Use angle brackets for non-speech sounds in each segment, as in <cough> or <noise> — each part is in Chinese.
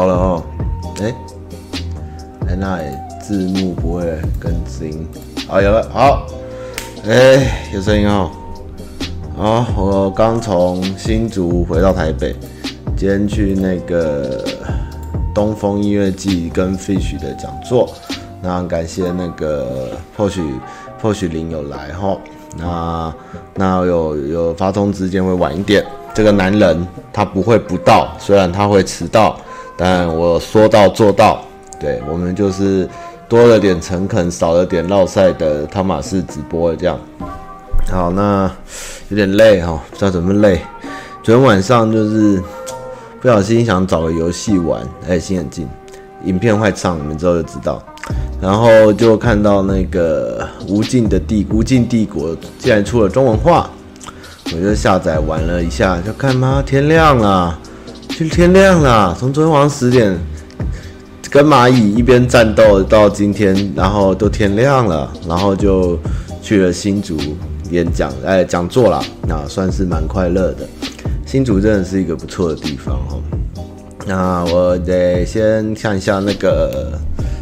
好了哦，哎、欸，哎，那字幕不会更新，好有了，好，哎、有声音哦，好，我刚从新竹回到台北，今天去那个东风音乐季跟 Fish 的讲座，那感谢那个或许或许林有来哈，那那有有发通知，今天会晚一点。这个男人他不会不到，虽然他会迟到，但我说到做到。对，我们就是多了点诚恳，少了点烙赛的汤马士直播这样。好，那有点累哈，不知道怎么累。昨天晚上就是不小心想找个游戏玩，哎，新眼镜，影片坏唱，你们之后就知道。然后就看到那个无尽的帝无尽帝国竟然出了中文化。我就下载玩了一下，就看嘛，天亮了，就天亮了。从昨天晚上十点跟蚂蚁一边战斗到今天，然后都天亮了，然后就去了新竹演讲，哎，讲座啦，那算是蛮快乐的。新竹真的是一个不错的地方哦。那我得先看一下那个，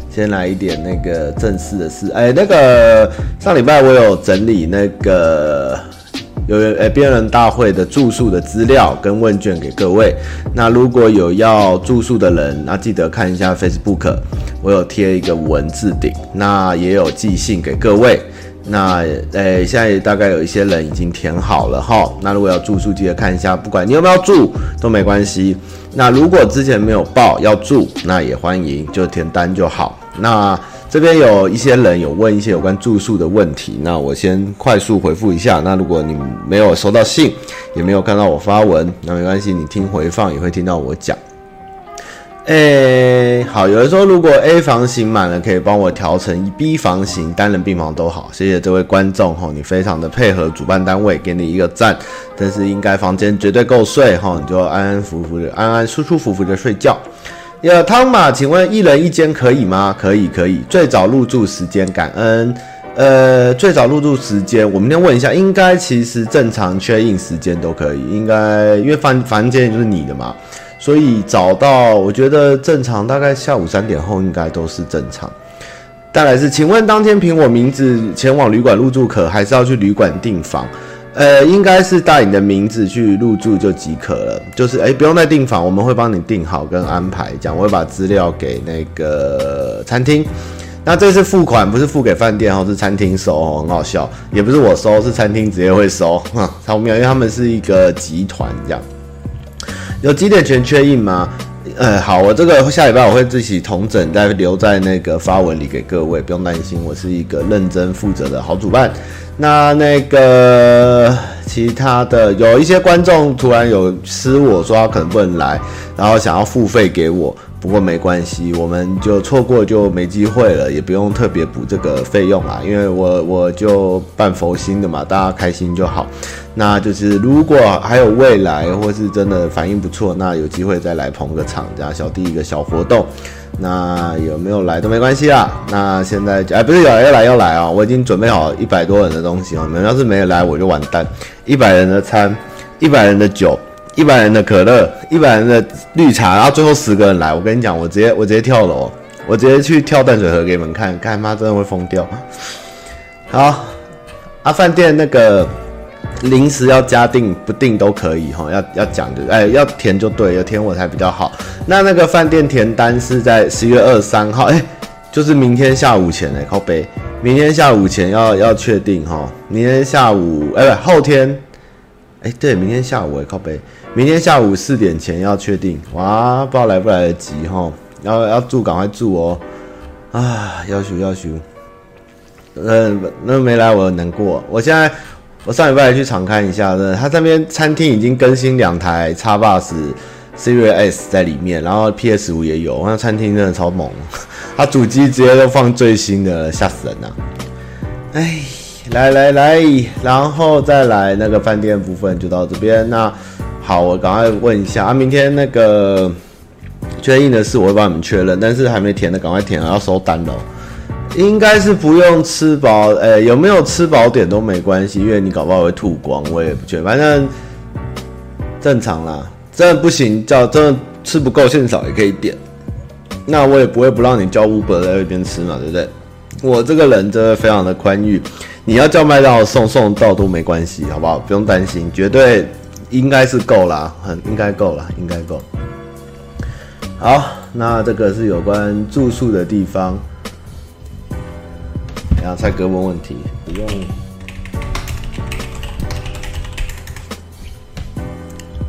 先来一点那个正式的事。哎，那个上礼拜我有整理那个。有诶，编人大会的住宿的资料跟问卷给各位。那如果有要住宿的人，那记得看一下 Facebook，我有贴一个文字顶，那也有寄信给各位。那诶，现在大概有一些人已经填好了哈。那如果要住宿，记得看一下，不管你有没有住都没关系。那如果之前没有报要住，那也欢迎就填单就好。那。这边有一些人有问一些有关住宿的问题，那我先快速回复一下。那如果你没有收到信，也没有看到我发文，那没关系，你听回放也会听到我讲。诶，好，有人说如果 A 房型满了，可以帮我调成 B 房型，单人病房都好。谢谢这位观众哈，你非常的配合主办单位，给你一个赞。但是应该房间绝对够睡哈，你就安安服服的、安安舒舒服服的睡觉。有汤马，请问一人一间可以吗？可以，可以。最早入住时间，感恩。呃，最早入住时间，我明天问一下。应该其实正常 check in 时间都可以。应该因为房房间就是你的嘛，所以找到我觉得正常，大概下午三点后应该都是正常。再来是，请问当天凭我名字前往旅馆入住可，还是要去旅馆订房？呃，应该是带你的名字去入住就即可了，就是哎，不用再订房，我们会帮你订好跟安排，这样我会把资料给那个餐厅。那这次付款不是付给饭店哦，是餐厅收，很好笑，也不是我收，是餐厅直接会收，<laughs> 哈，超妙，因为他们是一个集团这样。有几点全确认吗？呃，好，我这个下礼拜我会自己同整，再留在那个发文里给各位，不用担心，我是一个认真负责的好主办。那那个其他的有一些观众突然有私我说他可能不能来，然后想要付费给我，不过没关系，我们就错过就没机会了，也不用特别补这个费用啦，因为我我就办佛心的嘛，大家开心就好。那就是如果还有未来或是真的反应不错，那有机会再来捧个场，这样小弟一个小活动。那有没有来都没关系啦。那现在哎，不是有要来要来啊、我已经准备好一百多人的东西哦、你们要是没有来，我就完蛋。一百人的餐，一百人的酒，一百人的可乐，一百人的绿茶，然后最后十个人来，我跟你讲，我直接我直接跳楼，我直接去跳淡水河给你们看，看妈真的会疯掉。好，啊，饭店那个。临时要加订不订都可以哈，要要讲的，哎，要填就对，要填我才比较好。那那个饭店填单是在十月二十三号，哎，就是明天下午前哎，靠背，明天下午前要要确定哈，明天下午哎不后天，哎对，明天下午哎靠背，明天下午四点前要确定，哇，不知道来不来得及哈，要要住赶快住哦，啊，要求要求，嗯，那没来我很难过，我现在。我上礼拜去场勘一下，呢，他这边餐厅已经更新两台 Xbox Series S 在里面，然后 PS 五也有。那餐厅真的超猛，<laughs> 他主机直接都放最新的，吓死人了。哎，来来来，然后再来那个饭店部分就到这边。那好，我赶快问一下啊，明天那个确认的事我会帮你们确认，但是还没填的赶快填，要收单了。应该是不用吃饱，哎、有没有吃饱点都没关系，因为你搞不好会吐光，我也不觉得，反正正常啦。真的不行，叫真的吃不够，现场也可以点。那我也不会不让你叫 Uber 在那边吃嘛，对不对？我这个人真的非常的宽裕，你要叫麦当劳送送到都没关系，好不好？不用担心，绝对应该是够啦，很应该够了，应该够。好，那这个是有关住宿的地方。然后蔡哥问问题，不用。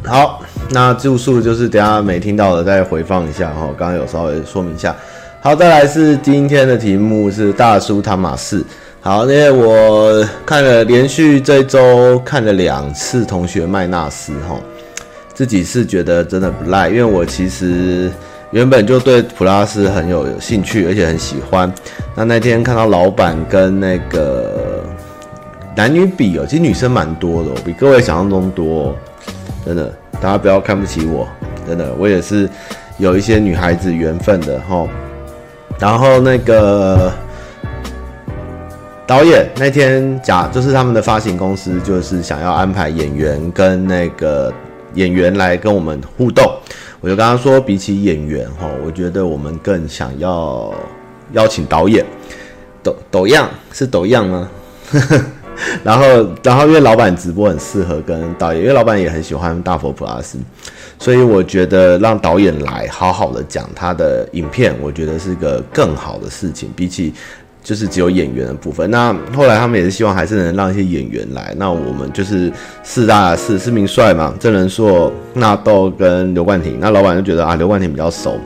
好，那住宿就是等下没听到的再回放一下哈，刚刚有稍微说明一下。好，再来是今天的题目是大叔汤马士。好，因为我看了连续这周看了两次同学麦纳斯哈，自己是觉得真的不赖，因为我其实原本就对普拉斯很有兴趣，而且很喜欢。那那天看到老板跟那个男女比哦，其实女生蛮多的，比各位想象中多，真的。大家不要看不起我，真的，我也是有一些女孩子缘分的齁。然后那个导演那天讲，就是他们的发行公司就是想要安排演员跟那个演员来跟我们互动。我就跟他说，比起演员齁，我觉得我们更想要邀请导演。抖抖样是抖样吗？<laughs> 然后，然后因为老板直播很适合跟导演，因为老板也很喜欢大佛普拉斯，所以我觉得让导演来好好的讲他的影片，我觉得是个更好的事情，比起就是只有演员的部分。那后来他们也是希望还是能让一些演员来。那我们就是四大四四名帅嘛，郑人硕、纳豆跟刘冠廷。那老板就觉得啊，刘冠廷比较熟，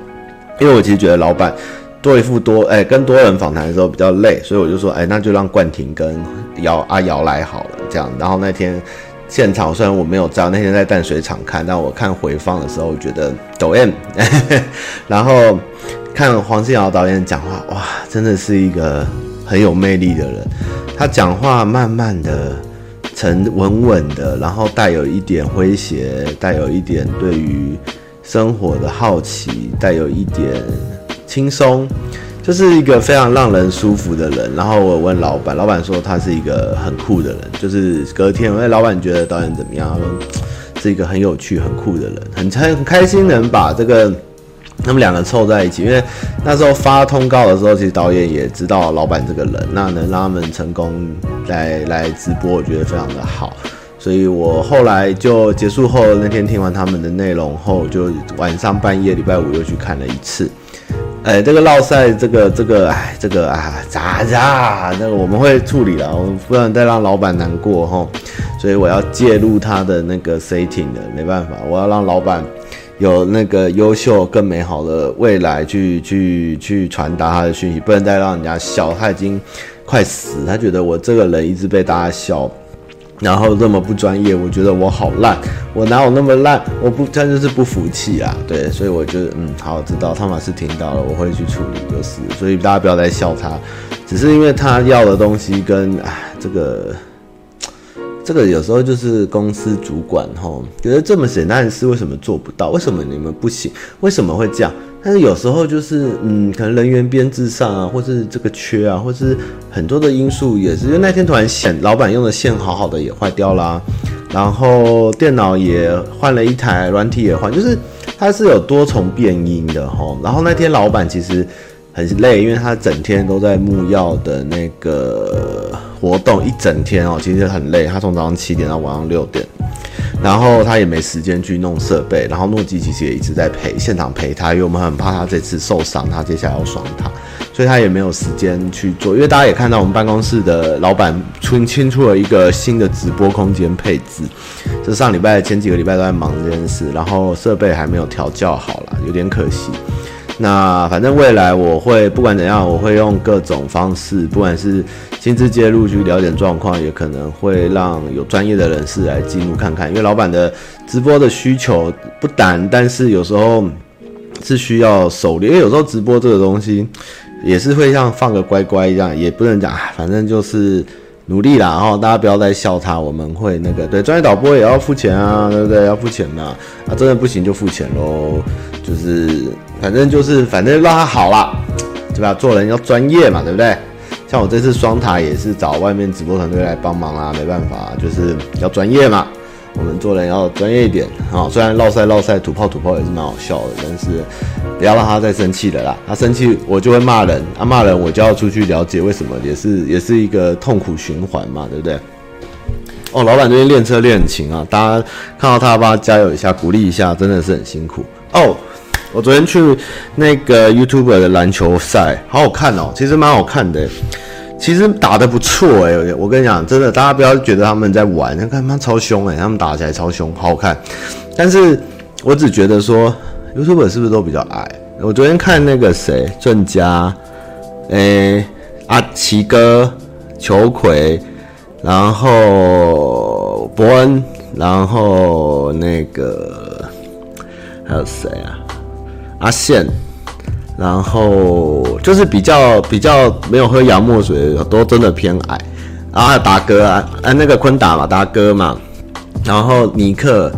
因为我其实觉得老板。多一副多哎、跟多人访谈的时候比较累，所以我就说哎、那就让冠廷跟姚阿姚来好了，这样。然后那天现场虽然我没有在，那天在淡水场看，但我看回放的时候，我觉得抖 M，<laughs> 然后看黄信尧导演讲话，哇，真的是一个很有魅力的人。他讲话慢慢的、沉稳稳的，然后带有一点诙谐，带有一点对于生活的好奇，带有一点。轻松，就是一个非常让人舒服的人。然后我问老板，老板说他是一个很酷的人。就是隔天，因为老板觉得导演怎么样？他说是一个很有趣、很酷的人，很很开心能把这个他们两个凑在一起。因为那时候发通告的时候，其实导演也知道老板这个人，那能让他们成功来来直播，我觉得非常的好。所以我后来就结束后那天听完他们的内容后，就晚上半夜礼拜五又去看了一次。哎，这个绕赛，这个这个，哎，这个啊，咋咋，那个我们会处理了，我们不能再让老板难过哈。所以我要介入他的那个 setting 的，没办法，我要让老板有那个优秀、更美好的未来去去去传达他的讯息，不能再让人家笑，他已经快死，他觉得我这个人一直被大家笑。然后这么不专业，我觉得我好烂，我哪有那么烂？我不，真的是不服气啊！对，所以我就，嗯，好，知道汤玛士听到了，我会去处理，就是，所以大家不要再笑他，只是因为他要的东西跟，哎，这个，这个有时候就是公司主管吼，觉得这么简单的事为什么做不到？为什么你们不行？为什么会这样？但是有时候就是，嗯，可能人员编制上啊，或是这个缺啊，或是很多的因素也是。因为那天突然线，老板用的线好好的也坏掉啦，然后电脑也换了一台，软体也换，就是它是有多重变音的齁。然后那天老板其实很累，因为他整天都在木曜的那个活动，一整天哦，其实很累。他从早上七点到晚上六点。然后他也没时间去弄设备，然后诺基其实也一直在陪现场陪他，因为我们很怕他这次受伤，他接下来要双塔，所以他也没有时间去做。因为大家也看到我们办公室的老板出清出了一个新的直播空间配置，这上礼拜前几个礼拜都在忙这件事，然后设备还没有调教好啦，有点可惜。那反正未来我会不管怎样，我会用各种方式，不管是亲自介入去了解状况，也可能会让有专业的人士来进入看看。因为老板的直播的需求不难，但是有时候是需要熟练。因为有时候直播这个东西也是会像放个乖乖一样，也不能讲，反正就是。努力啦，然后大家不要再笑他，我们会那个对专业导播也要付钱啊，对不对？要付钱嘛，啊，真的不行就付钱喽，就是反正就是反正让他好啦，对吧？做人要专业嘛，对不对？像我这次双塔也是找外面直播团队来帮忙啦，没办法，就是要专业嘛。我们做人要专业一点啊。虽然绕赛绕赛，吐泡吐泡也是蛮好笑的，但是不要让他再生气了啦。他生气我就会骂人，他、啊、骂人我就要出去了解为什么，也是也是一个痛苦循环嘛，对不对？哦，老板最近练车练很勤啊，大家看到他帮加油一下，鼓励一下，真的是很辛苦哦。我昨天去那个 YouTube 的篮球赛，好好看哦，其实蛮好看的。其实打得不错诶，我跟你讲，真的，大家不要觉得他们在玩，看他们超凶诶，他们打起来超凶，好好看。但是我只觉得说，YouTuber 是不是都比较矮？我昨天看那个谁，郑家，诶，阿奇哥，裘奎，然后伯恩，然后那个还有谁啊？阿宪。然后就是比较比较没有喝洋墨水的，都真的偏矮。然后达哥啊，哎那个坤达嘛，达哥嘛。然后尼克，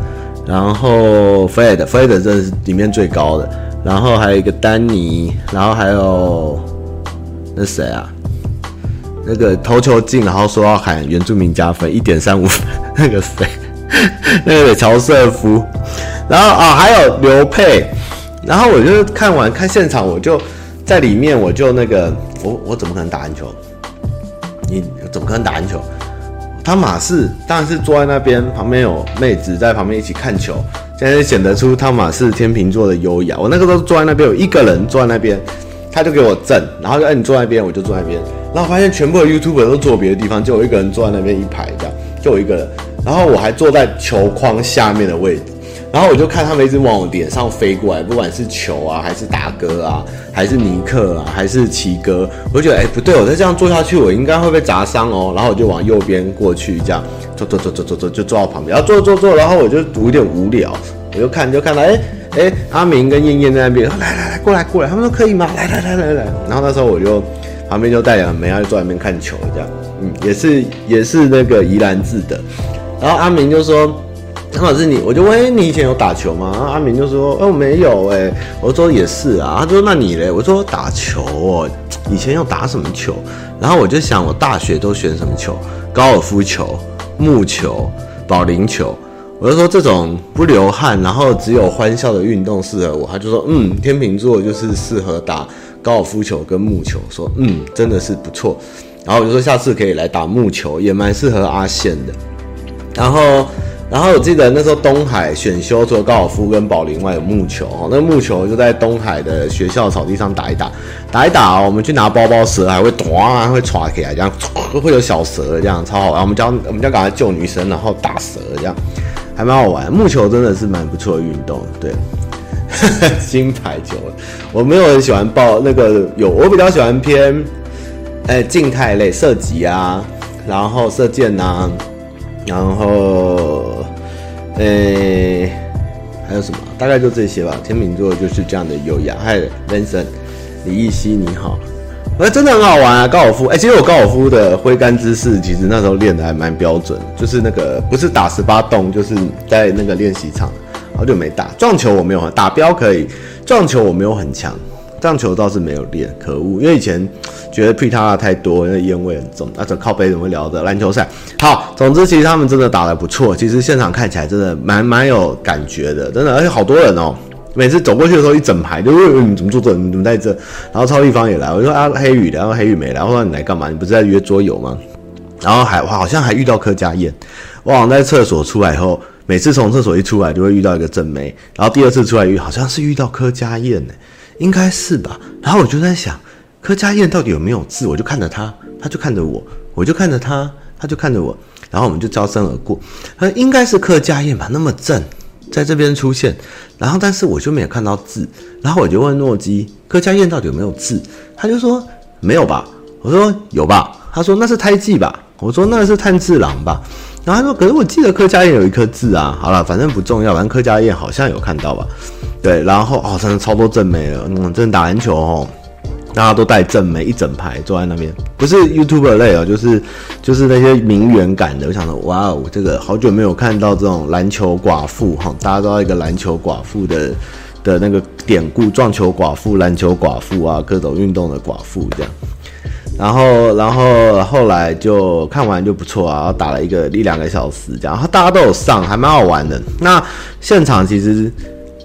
然后 Fred，Fred 真的是里面最高的。然后还有一个丹尼，然后还有那谁啊？那个投球进，然后说要喊原住民加分一点三五分，<laughs> 那个谁？<laughs> 那个乔瑟夫。然后啊，还有刘佩。然后我就看完看现场，我就在里面，我就那个，我我怎么可能打篮球？你怎么可能打篮球？汤马士当然是坐在那边，旁边有妹子在旁边一起看球，现在显得出汤马士天秤座的优雅。我那个时候坐在那边，有一个人坐在那边，他就给我震，然后就哎你坐在那边，我就坐在那边，然后发现全部的 YouTuber 都坐别的地方，就我一个人坐在那边一排这样，就我一个人，然后我还坐在球框下面的位置。然后我就看他们一直往我脸上飞过来，不管是球啊，还是达哥啊，还是尼克啊，还是奇哥，我就觉得哎不对，我再这样坐下去，我应该会被砸伤哦。然后我就往右边过去，这样坐坐坐坐坐坐，就坐到旁边，然后坐坐坐，然后我就有点无聊，我就看就看到哎哎阿明跟燕燕在那边，来来来过来过来，他们说可以吗？来来来来来。然后那时候我就旁边就带两个妹，就坐在那边看球，这样嗯也是也是那个宜兰字的。然后阿明就说。汤老师，你我就问，你以前有打球吗？阿明就说，哦，没有，哎，我说也是啊。他说，那你嘞？我说打球哦，以前要打什么球？然后我就想，我大学都选什么球？高尔夫球、木球、保龄球。我就说这种不流汗，然后只有欢笑的运动适合我。他就说，嗯，天秤座就是适合打高尔夫球跟木球。说，嗯，真的是不错。然后我就说，下次可以来打木球，也蛮适合阿宪的。然后。然后我记得那时候东海选修除了高尔夫跟保龄外有木球，那个木球就在东海的学校草地上打一打，打一打哦，我们去拿包包蛇还会咚，会歘起来这样，会有小蛇这样超好玩。我们教我们教赶快救女生，然后打蛇这样，还蛮好玩。木球真的是蛮不错的运动，对。金牌球，我没有很喜欢报那个有，我比较喜欢偏，哎静态类射击啊，然后射箭啊。然后，诶、还有什么？大概就这些吧。天秤座就是这样的优雅。嗨，Vincent，李易熙，你好。哎，真的很好玩啊，高尔夫。哎、其实我高尔夫的挥杆姿势，其实那时候练的还蛮标准。就是那个不是打十八洞，就是在那个练习场，好久没打。撞球我没有很，打标可以，撞球我没有很强。样球倒是没有练，可恶！因为以前觉得皮塔太多，因为烟味很重。啊，这靠背怎么聊的篮球赛？好，总之其实他们真的打得不错。其实现场看起来真的蛮蛮有感觉的，真的，而且好多人哦。每次走过去的时候，一整排就问你怎么坐这，你怎么在这？然后超立方也来，我就说啊黑羽，然后黑羽没来，我说你来干嘛？你不是在约桌游吗？然后还好像还遇到柯佳燕，我好像在厕所出来以后，每次从厕所一出来就会遇到一个正妹，然后第二次出来遇好像是遇到柯佳燕呢。应该是吧，然后我就在想，柯佳燕到底有没有痣？我就看着他，他就看着我，我就看着他，他就看着我，然后我们就招身而过。呃，应该是柯佳燕吧，那么正，在这边出现，然后但是我就没有看到痣，然后我就问诺基，柯佳燕到底有没有痣？他就说没有吧，我说有吧，他说那是胎记吧，我说那是炭治郎吧，然后他说可是我记得柯佳燕有一颗痣啊，好了，反正不重要，反正柯佳燕好像有看到吧。对，然后哦，真的超多正妹了，嗯，真的打篮球哦，大家都带正妹，一整排坐在那边，不是 YouTuber 类哦，就是就是那些名媛感的。我想说，哇哦，这个好久没有看到这种篮球寡妇哈，大家都要一个篮球寡妇的的那个典故，撞球寡妇、篮球寡妇啊，各种运动的寡妇这样。然后，然后后来就看完就不错啊，然后打了一个一两个小时这样，然后大家都有上，还蛮好玩的。那现场其实，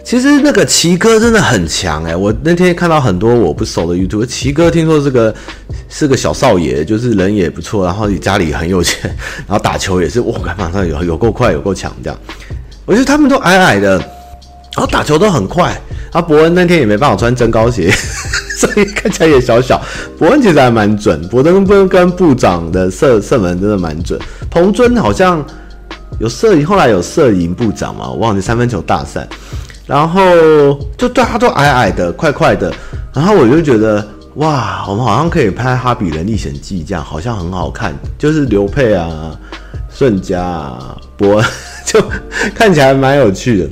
其实那个奇哥真的很强哎，我那天看到很多我不熟的 YouTube，奇哥听说是个是个小少爷，就是人也不错，然后家里很有钱，<laughs> 然后打球也是，哇，马上有有够快，有够强这样。我觉得他们都矮矮的，然后打球都很快。啊，伯恩那天也没办法穿增高鞋，<laughs> 所以看起来也小小。伯恩其实还蛮准，伯恩跟跟部长的射射门真的蛮准。彭尊好像有射赢，后来有射赢部长嘛，我忘记三分球大赛。然后就大家都矮矮的，快快的。然后我就觉得哇，我们好像可以拍《哈比人历险记》这样，好像很好看。就是刘佩啊、顺家啊、伯，<laughs> 就看起来蛮有趣的。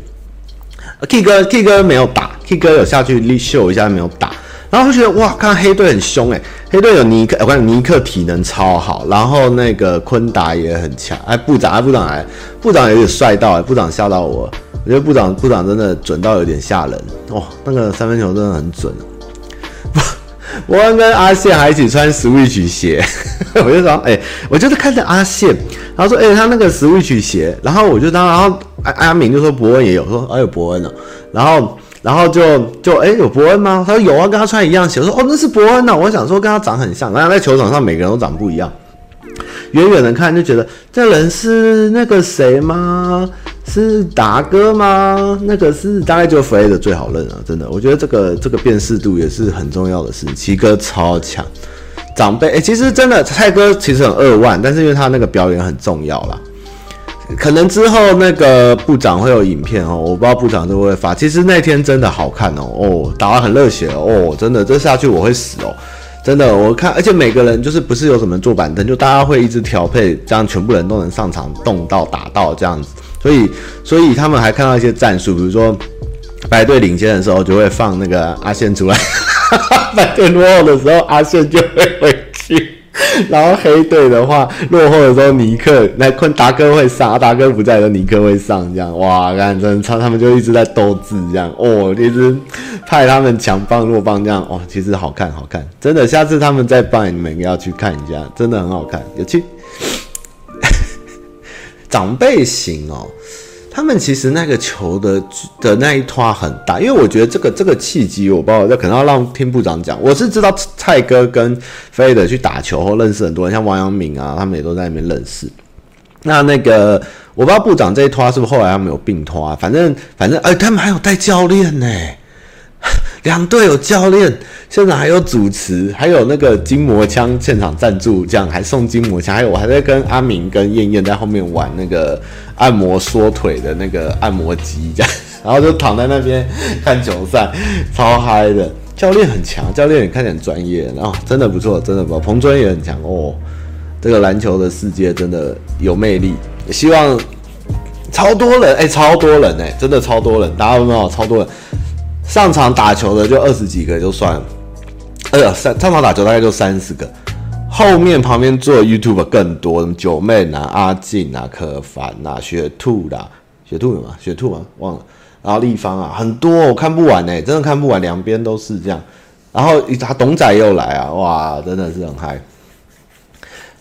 K 哥，K 哥没有打，K 哥有下去秀一下没有打，然后就觉得哇，看黑队很凶诶，黑队有尼克，我看尼克体能超好，然后那个昆达也很强，哎，部长，哎，部长哎，部长有点帅到，哎，部长吓到我，我觉得部长部长真的准到有点吓人，哦，那个三分球真的很准。<laughs> 伯恩跟阿宪还一起穿 Switch 鞋，<laughs> 我就说，哎、我就是看着阿宪，然后说，哎、他那个 Switch 鞋，然后我就当，然后阿阿敏就说伯恩也有，说，哎，有伯恩哦，然后，然后就就，哎、有伯恩吗？他说有啊，跟他穿一样鞋，我说，哦，那是伯恩呢，我想说跟他长很像，然后在球场上每个人都长不一样，远远的看就觉得这人是那个谁吗？是达哥吗？那个是大概就 Fred 最好认啊，真的，我觉得这个这个辨识度也是很重要的事。奇哥超强，长辈哎、其实真的蔡哥其实很二万，但是因为他那个表演很重要啦。可能之后那个部长会有影片哦，我不知道部长会不会发。其实那天真的好看哦，哦，打得很热血哦，真的这下去我会死哦，真的我看，而且每个人就是不是有什么坐板凳，就大家会一直调配，这样全部人都能上场动到打到这样子。所以，所以他们还看到一些战术，比如说白队领先的时候就会放那个阿宪出来，<laughs> 白队落后的时候阿宪就会回去，<laughs> 然后黑队的话落后的时候尼克来坤达哥会上，达哥不在的时候尼克会上，这样。哇，看真的超，他们就一直在斗智这样。哦，一直派他们强棒弱棒这样。哦，其实好看好看，真的，下次他们再办，你们要去看一下，真的很好看，有趣。<laughs> 长辈型哦，他们其实那个球的的那一托很大，因为我觉得这个这个契机，我不知道，可能要让听部长讲。我是知道蔡哥跟飞的去打球后认识很多人，像王阳明啊，他们也都在那边认识。那那个我不知道部长这一托是不是后来他们有并托啊？反正反正哎，他们还有带教练呢。两队有教练，现场还有主持，还有那个筋膜枪现场赞助，这样还送筋膜枪，还有我还在跟阿明跟燕燕在后面玩那个按摩缩腿的那个按摩机，这样，然后就躺在那边看球赛，超嗨的。教练很强，教练也看起来很专业，然后真的不错，真的不错。彭尊也很强哦，这个篮球的世界真的有魅力。希望超多人，哎、超多人哎、真的超多人，大家有没有？超多人。上场打球的就二十几个就算了，哎呀，上上场打球大概就三十个，后面旁边做 YouTube 更多，九妹啊、阿静啊、可凡啊、雪兔啦，雪兔有吗？雪兔吗？忘了。然后立方啊，很多我看不完哎，真的看不完，两边都是这样。然后他董仔又来啊，哇，真的是很嗨。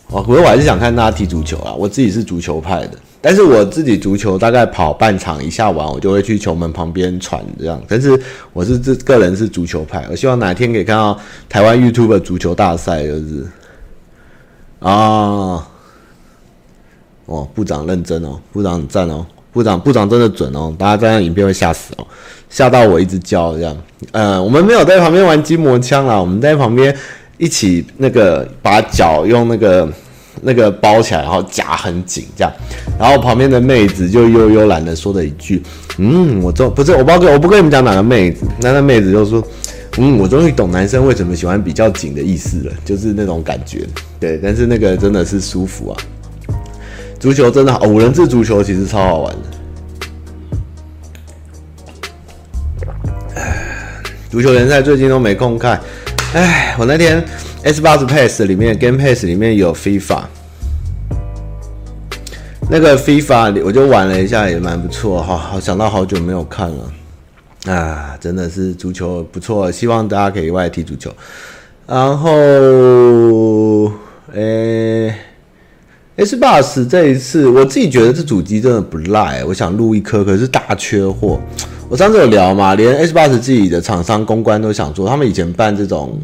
我不过我还是想看大家踢足球啊，我自己是足球派的。但是我自己足球大概跑半场一下完，我就会去球门旁边喘这样。但是我是这个人是足球派，我希望哪天可以看到台湾 YouTube 足球大赛，就是啊，哦，部长认真哦，部长很赞哦，部长部长真的准哦，大家这样影片会吓死哦，吓到我一直叫这样。呃，我们没有在旁边玩筋膜枪啦，我们在旁边一起那个把脚用那个。那个包起来，然后夹很紧，这样，然后旁边的妹子就悠悠懒的说了一句：“嗯，我终不是我不跟我不跟你们讲哪个妹子。”那那妹子就说：“嗯，我终于懂男生为什么喜欢比较紧的意思了，就是那种感觉。”对，但是那个真的是舒服啊。足球真的好，五人制足球其实超好玩的。足球联赛最近都没空看。哎，我那天。Xbox Pass 里面，Game Pass 里面有 FIFA，那个 FIFA 我就玩了一下，也蛮不错哈。好想到好久没有看了，啊，真的是足球不错，希望大家可以外踢足球。然后，诶，S Bus 这一次，我自己觉得这主机真的不赖，我想录一颗，可是大缺货。我上次有聊嘛，连 S Bus 自己的厂商公关都想做，他们以前办这种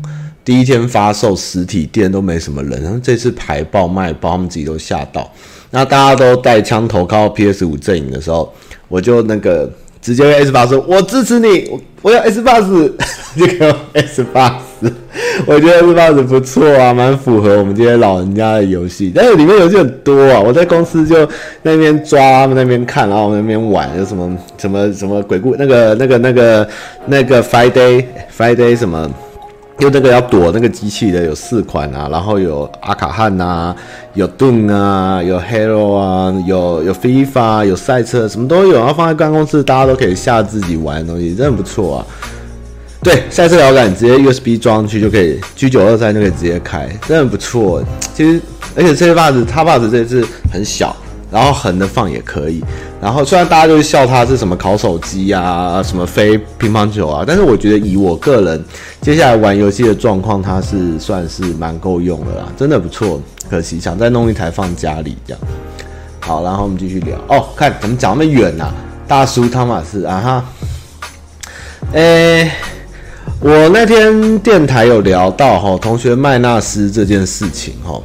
第一天发售实体店都没什么人，然后这次排爆卖爆，他们自己都吓到。那大家都带枪投靠 PS 五阵营的时候，我就那个。直接用 S 八说，我支持你，我要 S 八十，<laughs> 就给我 S 八十。我觉得 S 八十不错啊，蛮符合我们这些老人家的游戏。但是里面游戏很多啊，我在公司就那边抓，他们那边看，然后我们那边玩，有什么什么什么鬼故那个那个那个那个 Friday Friday 什么。就那个要躲那个机器的有四款啊，然后有阿卡汉啊，有 Doom 啊，有 hero 啊，有有 FIFA，有赛车，什么都有。然后放在办公室，大家都可以下自己玩的东西，真的不错啊。对，赛车摇杆直接 USB 装上去就可以，G 九二三就可以直接开，真的不错。其实，而且这些把子，它把子这次很小。然后横的放也可以，然后虽然大家就笑他是什么烤手机啊，什么飞乒乓球啊，但是我觉得以我个人接下来玩游戏的状况，它是算是蛮够用的啦，真的不错。可惜想再弄一台放家里这样。好，然后我们继续聊哦，看怎么讲那么远啊，大叔汤马斯啊哈，诶，我那天电台有聊到哈，同学麦纳斯这件事情哈，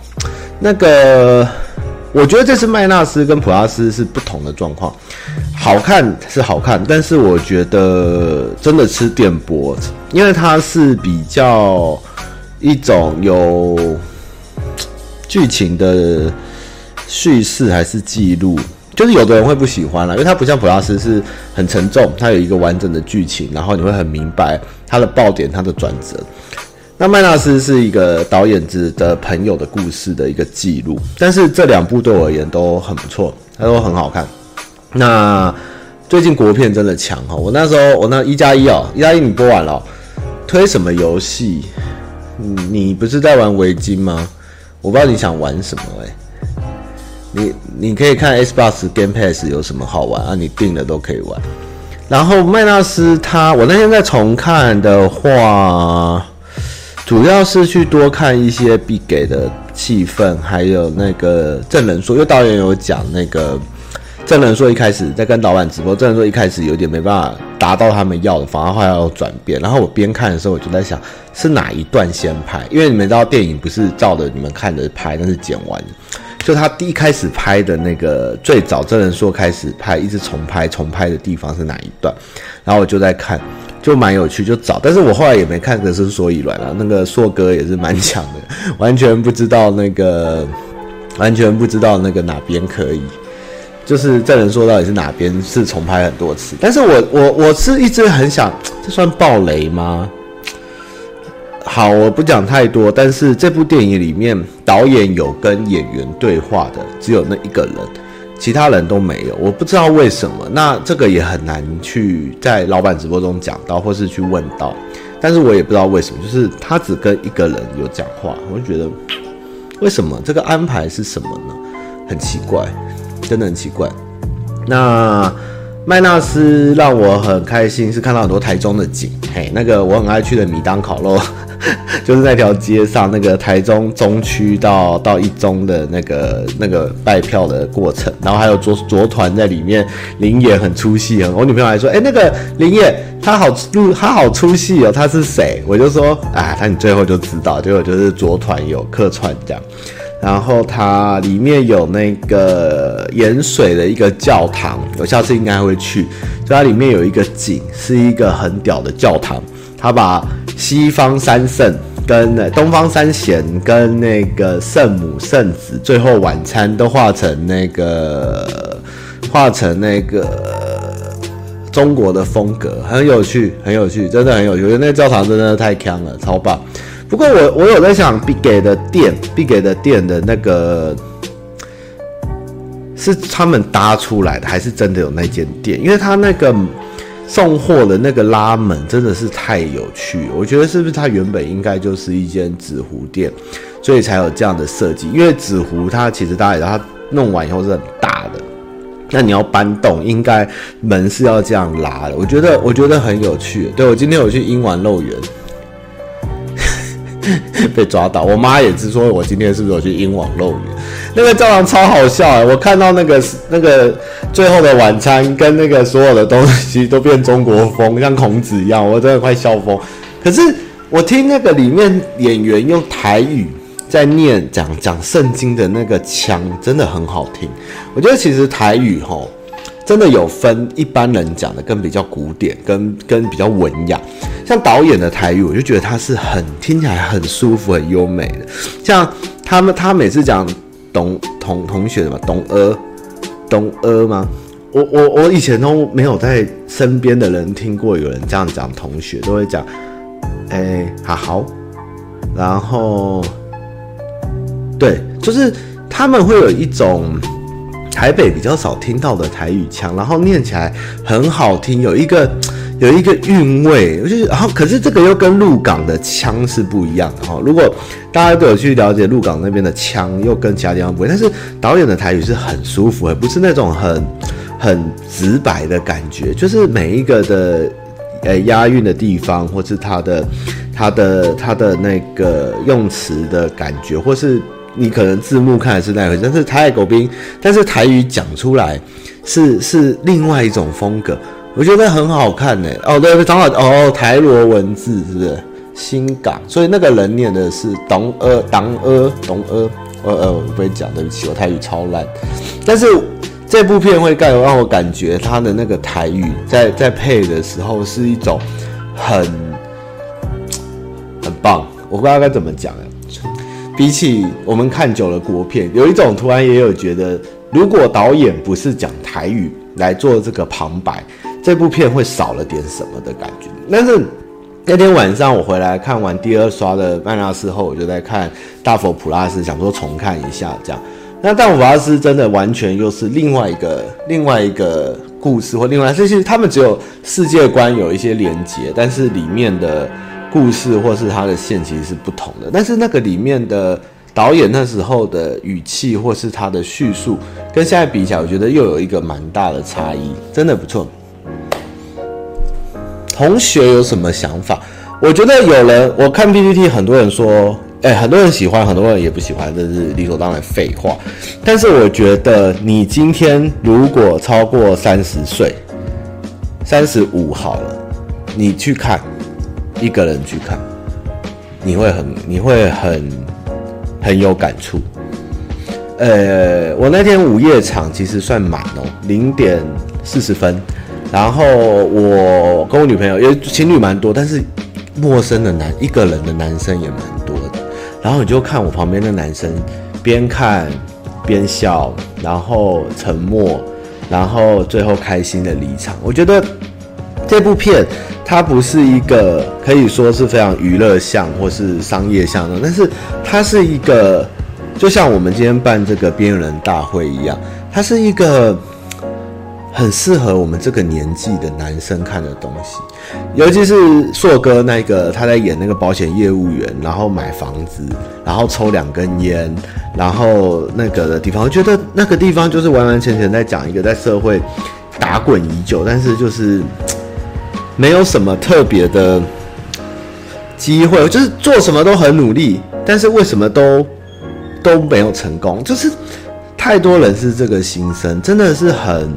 那个。我觉得这次麦纳斯跟普拉斯是不同的状况，好看是好看，但是我觉得真的吃电波，因为它是比较一种有剧情的叙事还是记录，就是有的人会不喜欢啦，因为它不像普拉斯是很沉重，它有一个完整的剧情，然后你会很明白它的爆点、它的转折。那麦纳斯是一个导演子的朋友的故事的一个记录，但是这两部对我而言都很不错，它都很好看。那最近国片真的强哈，我那时候我那一加一哦，一加一你播完了，推什么游戏？你不是在玩围巾吗？我不知道你想玩什么哎、你你可以看 Xbox Game Pass 有什么好玩啊？你订了都可以玩。然后麦纳斯他，我那天在重看的话。主要是去多看一些必给的气氛，还有那个郑人硕，因为导演有讲那个郑人硕一开始在跟老板直播，郑人硕一开始有点没办法达到他们要的，反而后来要转变。然后我边看的时候，我就在想是哪一段先拍，因为你们知道电影不是照着你们看的拍，那是剪完，就他第一开始拍的那个最早郑人硕开始拍，一直重拍重拍的地方是哪一段，然后我就在看。就蛮有趣，就找，但是我后来也没看个是所以然了。那个硕哥也是蛮强的，完全不知道那个，完全不知道那个哪边可以，就是这人说到底是哪边是重拍很多次。但是我我我是一直很想，这算爆雷吗？好，我不讲太多，但是这部电影里面导演有跟演员对话的，只有那一个人。其他人都没有，我不知道为什么。那这个也很难去在老板直播中讲到，或是去问到。但是我也不知道为什么，就是他只跟一个人有讲话，我就觉得为什么这个安排是什么呢？很奇怪，真的很奇怪。那麦纳斯让我很开心，是看到很多台中的景，嘿，那个我很爱去的米当烤肉。<laughs> 就是那条街上，那个台中中区到到一中的那个那个拜票的过程，然后还有卓卓团在里面，林野很出戏。我女朋友还说：“哎、那个林野他好出他好出戏哦，他是谁？”我就说：“啊，他你最后就知道，结果就是卓团有客串这样。然后它里面有那个盐水的一个教堂，我下次应该会去。就它里面有一个景，是一个很屌的教堂，他把。西方三圣跟东方三贤跟那个圣母圣子，最后晚餐都画成那个画成那个中国的风格，很有趣，很有趣，真的很有趣。我觉得那个教堂真的太强了，超棒。不过我我有在想，必给的店，必给的店的那个是他们搭出来的，还是真的有那间店？因为他那个。送货的那个拉门真的是太有趣，我觉得是不是它原本应该就是一间纸糊店，所以才有这样的设计？因为纸糊它其实大家也知道，它弄完以后是很大的，那你要搬动，应该门是要这样拉的。我觉得我觉得很有趣。对，我今天有去英玩乐园，<laughs> 被抓到。我妈也是说，我今天是不是有去英王露脸？那个教堂超好笑哎！我看到那个那个最后的晚餐跟那个所有的东西都变中国风，像孔子一样，我真的快笑疯。可是我听那个里面演员用台语在念讲讲圣经的那个腔，真的很好听。我觉得其实台语吼。真的有分一般人讲的跟比较古典，跟跟比较文雅。像导演的台语，我就觉得他是很听起来很舒服、很优美的。像他们，他每次讲董同同学的嘛，董阿董阿吗？我我我以前都没有在身边的人听过有人这样讲同学，都会讲哎，好好，然后对，就是他们会有一种。台北比较少听到的台语腔，然后念起来很好听，有一个有一个韵味。就是然后可是这个又跟鹿港的腔是不一样的哈。如果大家都有去了解鹿港那边的腔，又跟其他地方不一样。但是导演的台语是很舒服，而不是那种很很直白的感觉，就是每一个的呃押韵的地方，或是他的他的他的那个用词的感觉，或是。你可能字幕看的是那回，但是台语狗兵，但是台语讲出来是是另外一种风格，我觉得很好看呢。哦，对，刚好哦，台罗文字是不是？新港，所以那个人念的是东阿，东阿，东阿。呃呃，我不会讲，对不起，我台语超烂。但是这部片会让让我感觉他的那个台语在在配的时候是一种很很棒，我不知道该怎么讲。比起我们看久了国片，有一种突然也有觉得，如果导演不是讲台语来做这个旁白，这部片会少了点什么的感觉。但是那天晚上我回来看完第二刷的曼纳斯后，我就在看《大佛普拉斯》，想说重看一下这样。那《大佛普拉斯》真的完全又是另外一个另外一个故事，或另外这些他们只有世界观有一些连结，但是里面的。故事或是他的线其实是不同的，但是那个里面的导演那时候的语气或是他的叙述，跟现在比起来，我觉得又有一个蛮大的差异，真的不错。同学有什么想法？我觉得有人我看 PPT，很多人说，哎，很多人喜欢，很多人也不喜欢，这是理所当然废话。但是我觉得你今天如果超过三十岁，三十五好了，你去看。一个人去看，你会很，你会很，很有感触。呃，我那天午夜场其实算满哦，零点四十分。然后我跟我女朋友，因为情侣蛮多，但是陌生的男，一个人的男生也蛮多的。然后你就看我旁边的男生，边看边笑，然后沉默，然后最后开心的离场。我觉得这部片。它不是一个可以说是非常娱乐向或是商业向的，但是它是一个，就像我们今天办这个边缘人大会一样，它是一个很适合我们这个年纪的男生看的东西。尤其是硕哥那个他在演那个保险业务员，然后买房子，然后抽两根烟，然后那个的地方，我觉得那个地方就是完完全全在讲一个在社会打滚已久，但是就是。没有什么特别的机会，就是做什么都很努力，但是为什么都都没有成功？就是太多人是这个心声，真的是很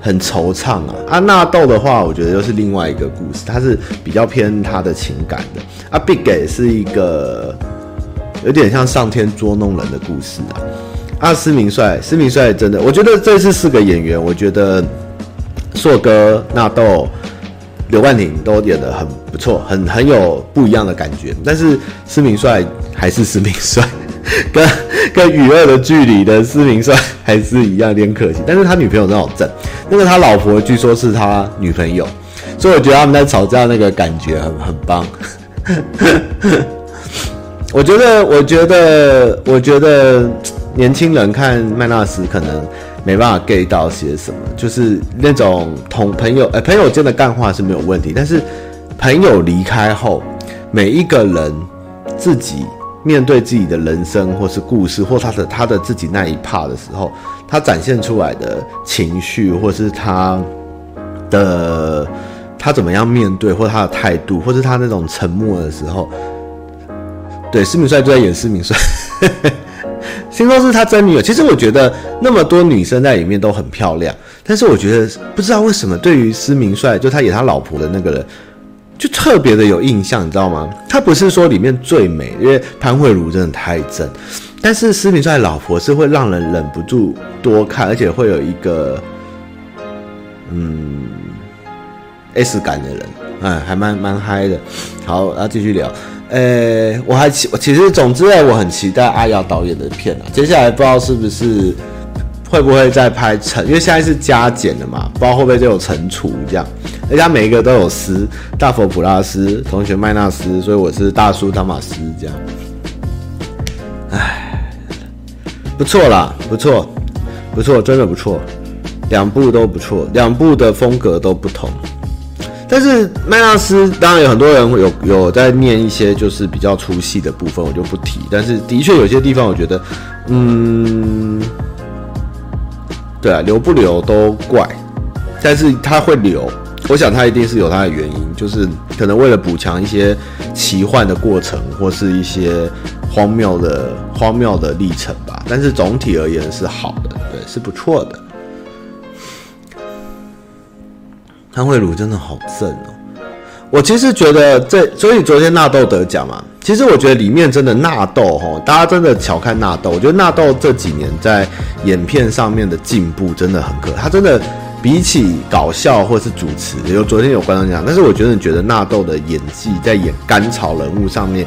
很惆怅啊。啊，纳豆的话，我觉得又是另外一个故事，他是比较偏他的情感的。啊，Big 是一个有点像上天捉弄人的故事啊。啊，思明帅，思明帅真的，我觉得这次四个演员，我觉得硕哥、纳豆。刘冠廷都演的很不错，很很有不一样的感觉。但是施明帅还是施明帅，<laughs> 跟跟与恶的距离的施明帅还是一样，有点可惜。但是他女朋友真好正，那个他老婆据说是他女朋友，所以我觉得他们在吵架那个感觉很很棒。<laughs> 我觉得，我觉得，我觉得年轻人看麦纳斯可能。没办法 get 到些什么，就是那种同朋友，呃，朋友间的干话是没有问题，但是朋友离开后，每一个人自己面对自己的人生或是故事，或他的他的自己那一 part 的时候，他展现出来的情绪，或是他的他怎么样面对，或他的态度，或是他那种沉默的时候，对，施名帅就在演施名帅。听说是他真女友。其实我觉得那么多女生在里面都很漂亮，但是我觉得不知道为什么对于施明帅，就他演他老婆的那个人，就特别的有印象，你知道吗？他不是说里面最美，因为潘慧茹真的太正，但是施明帅老婆是会让人忍不住多看，而且会有一个嗯 S 感的人，哎，还蛮蛮嗨的。好，然后继续聊。呃、我还其其实总之呢，我很期待阿瑶导演的片啊。接下来不知道是不是会不会再拍成，因为现在是加减的嘛，不知道会不会就有乘除这样。而且他每一个都有斯，大佛普拉斯、同学麦纳斯，所以我是大叔汤马斯这样。唉，不错啦，不错，不错，真的不错，两部都不错，两部的风格都不同。但是麦纳斯当然有很多人有有在念一些就是比较粗细的部分，我就不提。但是的确有些地方我觉得，嗯，对啊，留不留都怪。但是他会留，我想他一定是有他的原因，就是可能为了补强一些奇幻的过程，或是一些荒谬的荒谬的历程吧。但是总体而言是好的，对，是不错的。潘慧茹真的好正哦！我其实觉得这，所以昨天纳豆得奖嘛。其实我觉得里面真的纳豆哈，大家真的巧看纳豆。我觉得纳豆这几年在演片上面的进步真的很可，他真的比起搞笑或是主持，有昨天有观众讲，但是我觉得你觉得纳豆的演技在演甘草人物上面，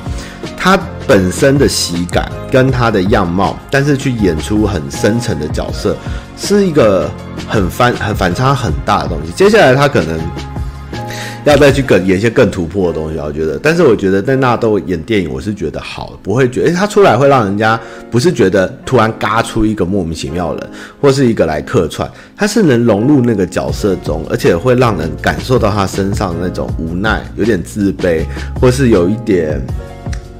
他本身的喜感跟他的样貌，但是去演出很深层的角色，是一个。很反很反差很大的东西，接下来他可能要再去更演一些更突破的东西，我觉得。但是我觉得在纳豆演电影，我是觉得好，不会觉得，他出来会让人家不是觉得突然嘎出一个莫名其妙的人，或是一个来客串，他是能融入那个角色中，而且会让人感受到他身上那种无奈、有点自卑，或是有一点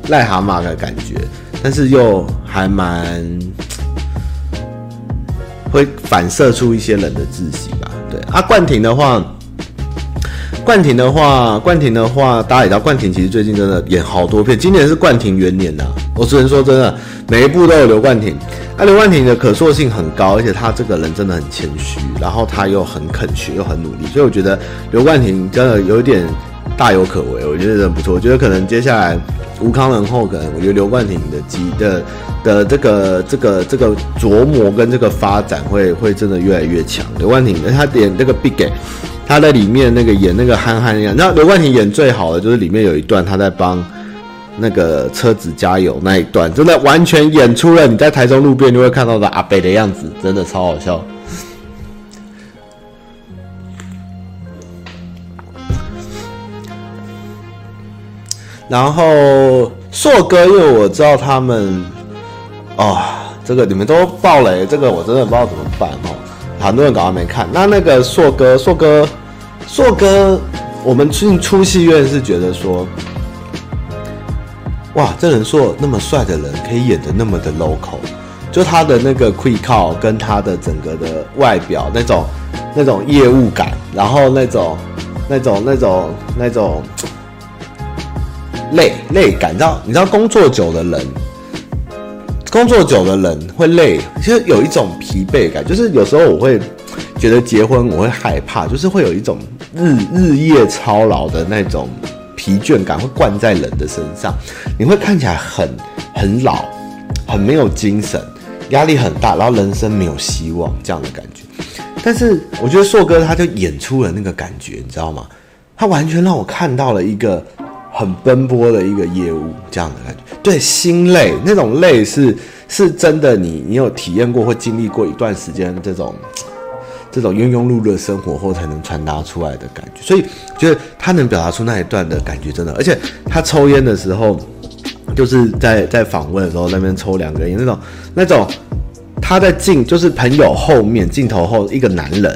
癞蛤蟆的感觉，但是又还蛮。会反射出一些人的自信吧，对啊。冠廷的话，冠廷的话，冠廷的话，大家也知道，冠廷其实最近真的演好多片，今年是冠廷元年呐。我只能说真的，每一部都有刘冠廷。啊，刘冠廷的可塑性很高，而且他这个人真的很谦虚，然后他又很肯学，又很努力，所以我觉得刘冠廷真的有一点大有可为，我觉得真的不错。我觉得可能接下来吴康仁后，可能我觉得刘冠廷的机的。的这个这个这个琢磨跟这个发展会会真的越来越强。刘冠廷，他演那个 Big，他在里面那个演那个憨憨一样。那刘冠廷演最好的就是里面有一段他在帮那个车子加油那一段，真的完全演出了你在台中路边就会看到的阿北的样子，真的超好笑。然后硕哥，因为我知道他们。哦，这个你们都爆雷，这个我真的不知道怎么办哦。很多人搞到没看，那那个硕哥，硕哥，硕哥，我们进出戏院是觉得说，哇，这人硕那么帅的人，可以演的那么的 local，就他的那个 quick call 跟他的整个的外表那种那种业务感，然后那种那种那种那种累累感，你知道，你知道工作久的人。工作久的人会累，其实有一种疲惫感，就是有时候我会觉得结婚我会害怕，就是会有一种日日夜操劳的那种疲倦感会灌在人的身上，你会看起来很很老，很没有精神，压力很大，然后人生没有希望这样的感觉。但是我觉得硕哥他就演出了那个感觉，你知道吗？他完全让我看到了一个。很奔波的一个业务，这样的感觉，对，心累那种累是是真的你，你有体验过或经历过一段时间这种 <tsk> 这种庸庸碌碌的生活后才能传达出来的感觉，所以觉得他能表达出那一段的感觉，真的，而且他抽烟的时候，就是在在访问的时候那边抽两个烟，那种那种他在镜就是朋友后面镜头后一个男人。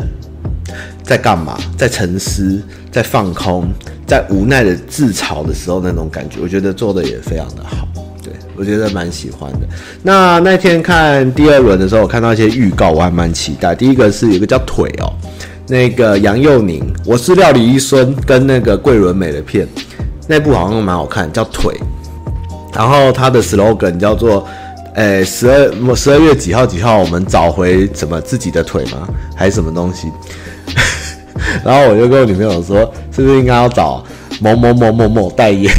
在干嘛，在沉思，在放空。在无奈的自嘲的时候，那种感觉，我觉得做的也非常的好，对，我觉得蛮喜欢的。那那天看第二轮的时候，我看到一些预告，我还蛮期待。第一个是有个叫腿哦，那个杨佑宁，我是料理医生跟那个桂纶镁的片，那部好像蛮好看，叫腿。然后他的 slogan 叫做，诶，十二十二月几号几号，我们找回什么自己的腿吗？还是什么东西？然后我就跟我女朋友说，是不是应该要找某某某某某代言？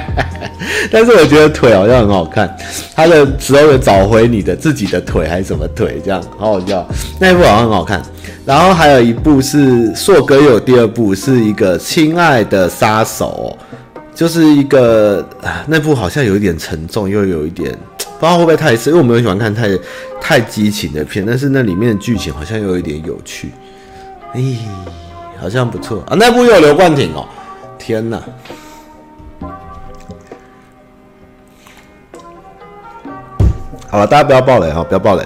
<laughs> 但是我觉得腿好像很好看，他的时候要找回你的自己的腿还是什么腿，这样好好笑。那一部好像很好看。然后还有一部是硕哥有第二部，是一个亲爱的杀手，就是一个那部好像有一点沉重，又有一点不知道会不会太深，因为我没有喜欢看太太激情的片，但是那里面的剧情好像又有一点有趣，咦，好像不错啊。那部又有刘冠廷哦，天哪！好了，大家不要爆雷哈，不要爆雷。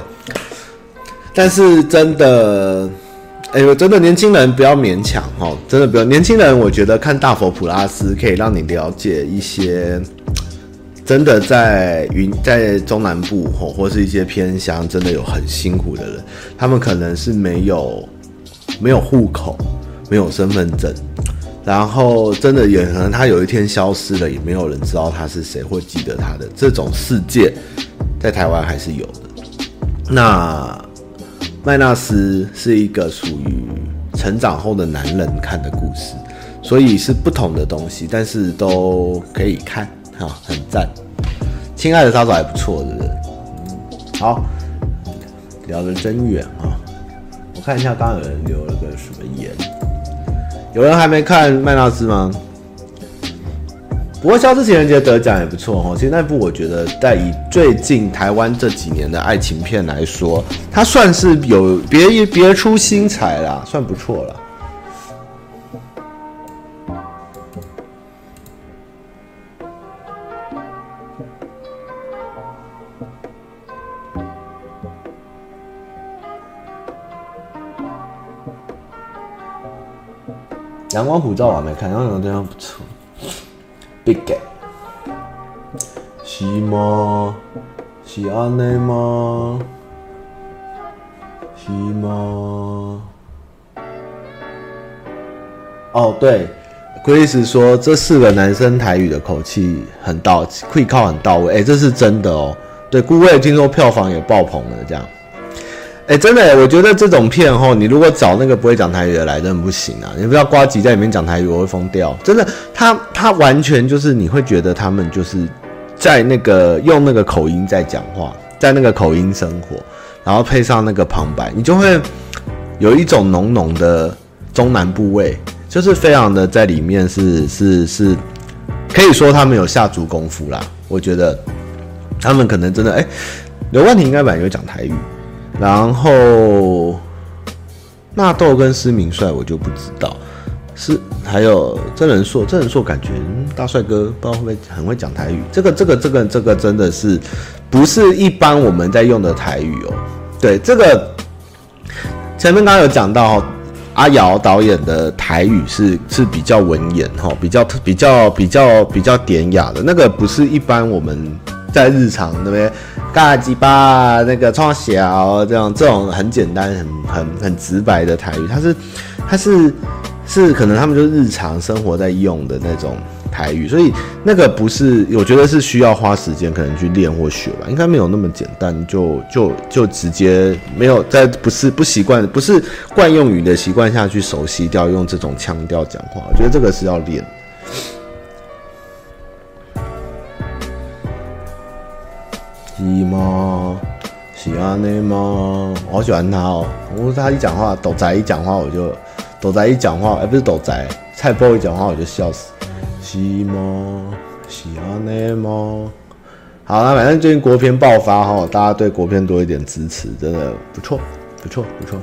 但是真的。哎呦，真的年轻人不要勉强哦，真的不要。年轻人，我觉得看大佛普拉斯可以让你了解一些真的在云在中南部吼，或是一些偏乡，真的有很辛苦的人，他们可能是没有没有户口，没有身份证，然后真的也可能他有一天消失了，也没有人知道他是谁或记得他的这种世界，在台湾还是有的。那。麦纳斯是一个属于成长后的男人看的故事，所以是不同的东西，但是都可以看，哈，很赞。亲爱的杀手还不错，对不对？好，聊得真远啊！看一下，刚有人留了个什么言？有人还没看麦纳斯吗？不过《消失情人节》得奖也不错哦。其实那部我觉得，在以最近台湾这几年的爱情片来说，它算是有别别出心裁啦，算不错了。光普照我还没看，阳光普照不错。Big Gap 是吗？是安内吗？是吗？哦，对，Chris 说这四个男生台语的口气很到，会靠很到位，哎、这是真的哦。对，顾魏听说票房也爆棚了，这样。哎、真的，我觉得这种片吼，你如果找那个不会讲台语的来，真的不行啊！你不要呱吉在里面讲台语，我会疯掉。真的，他他完全就是你会觉得他们就是在那个用那个口音在讲话，在那个口音生活，然后配上那个旁白，你就会有一种浓浓的中南部味，就是非常的在里面是是是，可以说他们有下足功夫啦。我觉得他们可能真的，哎、刘冠廷应该本来有讲台语。然后纳豆跟思明帅我就不知道，是还有真人硕，真人硕感觉大帅哥，不知道会不会很会讲台语。这个这个这个这个真的是不是一般我们在用的台语哦？对，这个前面刚刚有讲到阿瑶导演的台语是是比较文言哈，比较比较比较比较典雅的，那个不是一般我们在日常那边。嘎鸡巴那个创小这样这种很简单很很很直白的台语，它是它是是可能他们就日常生活在用的那种台语，所以那个不是我觉得是需要花时间可能去练或学吧，应该没有那么简单，就就就直接没有在不是不习惯不是惯用语的习惯下去熟悉掉用这种腔调讲话，我觉得这个是要练。是吗？是啊内吗？我好喜欢他哦！我他一讲话，斗仔一讲话我就，斗仔一讲话，哎、欸，不是斗仔，菜包一讲话我就笑死。是吗？是啊内吗？好了，反正最近国片爆发哈，大家对国片多一点支持，真的不错，不错，不错。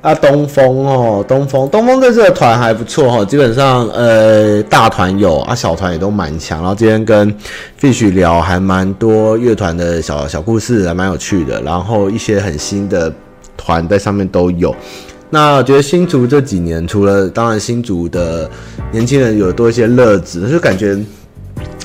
啊，东风哦，东风，东风在这次的团还不错哈，基本上呃大团有啊，小团也都蛮强。然后今天跟 Fish 聊还蛮多乐团的小小故事，还蛮有趣的。然后一些很新的团在上面都有。那我觉得新竹这几年，除了当然新竹的年轻人有多一些乐子，就感觉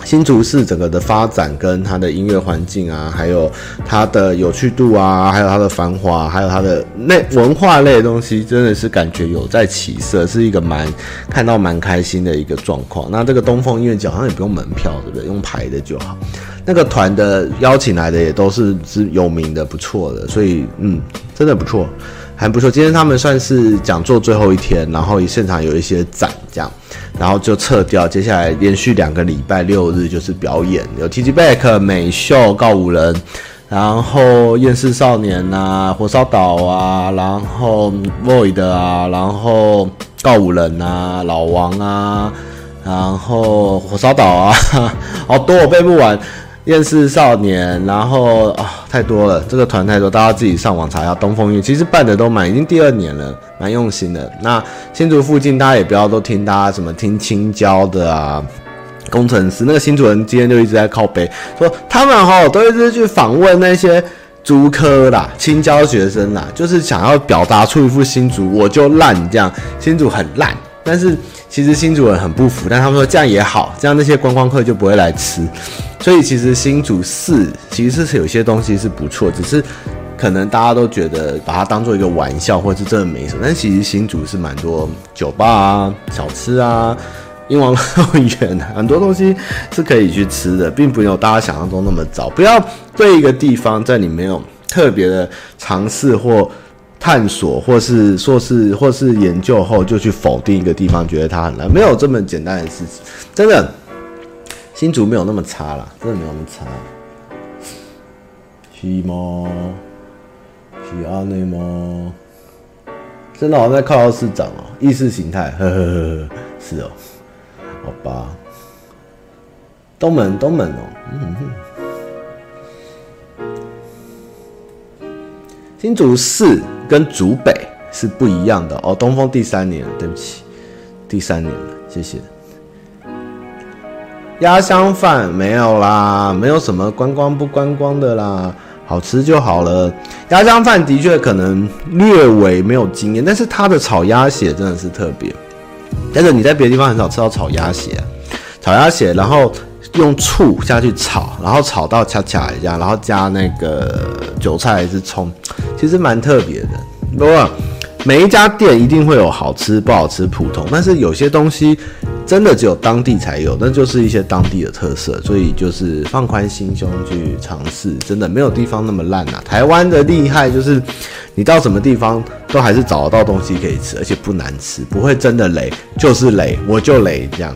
新竹市整个的发展跟它的音乐环境啊，还有它的有趣度啊，还有它的繁华，还有它的内文化类的东西，真的是感觉有在起色，是一个蛮看到蛮开心的一个状况。那这个东风音乐节好像也不用门票，对不对？用排的就好。那个团的邀请来的也都是是有名的，不错的，所以嗯，真的不错，还不错。今天他们算是讲座最后一天，然后现场有一些展这样。然后就撤掉，接下来连续两个礼拜六日就是表演，有 TG Back、美秀、告五人，然后厌世少年啊、火烧岛啊，然后 Void 啊，然后告五人啊、老王啊，然后火烧岛啊，<laughs> 好多我背不完。厌世少年，然后啊、太多了，这个团太多，大家自己上网查一下。东风韵其实办的都蛮，已经第二年了，蛮用心的。那新竹附近，大家也不要都听大家什么听青椒的啊，工程师。那个新竹人今天就一直在靠北，说他们哈都一直去访问那些竹科啦、青椒学生啦，就是想要表达出一副新竹我就烂这样，新竹很烂。但是其实新竹人很不服，但他们说这样也好，这样那些观光客就不会来吃。所以其实新竹市其实是有些东西是不错，只是可能大家都觉得把它当做一个玩笑，或者是真的没什么。但其实新竹是蛮多酒吧啊、小吃啊、英王乐园，很多东西是可以去吃的，并没有大家想象中那么糟。不要对一个地方在你没有特别的尝试或探索，或是说是或是研究后，就去否定一个地方，觉得它很烂，没有这么简单的事情。真的，新竹没有那么差啦，真的没有那么差。是吗？是安内吗？真的好像在靠市长哦，意识形态，呵呵呵呵，是哦，好吧。东门，东门哦，嗯哼。新竹市。跟竹北是不一样的哦。东风第三年了，对不起，第三年了，谢谢。鸭香饭没有啦，没有什么观光不观光的啦，好吃就好了。鸭香饭的确可能略微没有经验，但是它的炒鸭血真的是特别。但是你在别的地方很少吃到炒鸭血，炒鸭血，然后用醋下去炒，然后炒到恰恰一样，然后加那个韭菜还是葱。其实蛮特别的，不过每一家店一定会有好吃不好吃普通，但是有些东西真的只有当地才有，那就是一些当地的特色，所以就是放宽心胸去尝试，真的没有地方那么烂呐。台湾的厉害就是你到什么地方都还是找得到东西可以吃，而且不难吃，不会真的雷，就是雷，我就雷这样。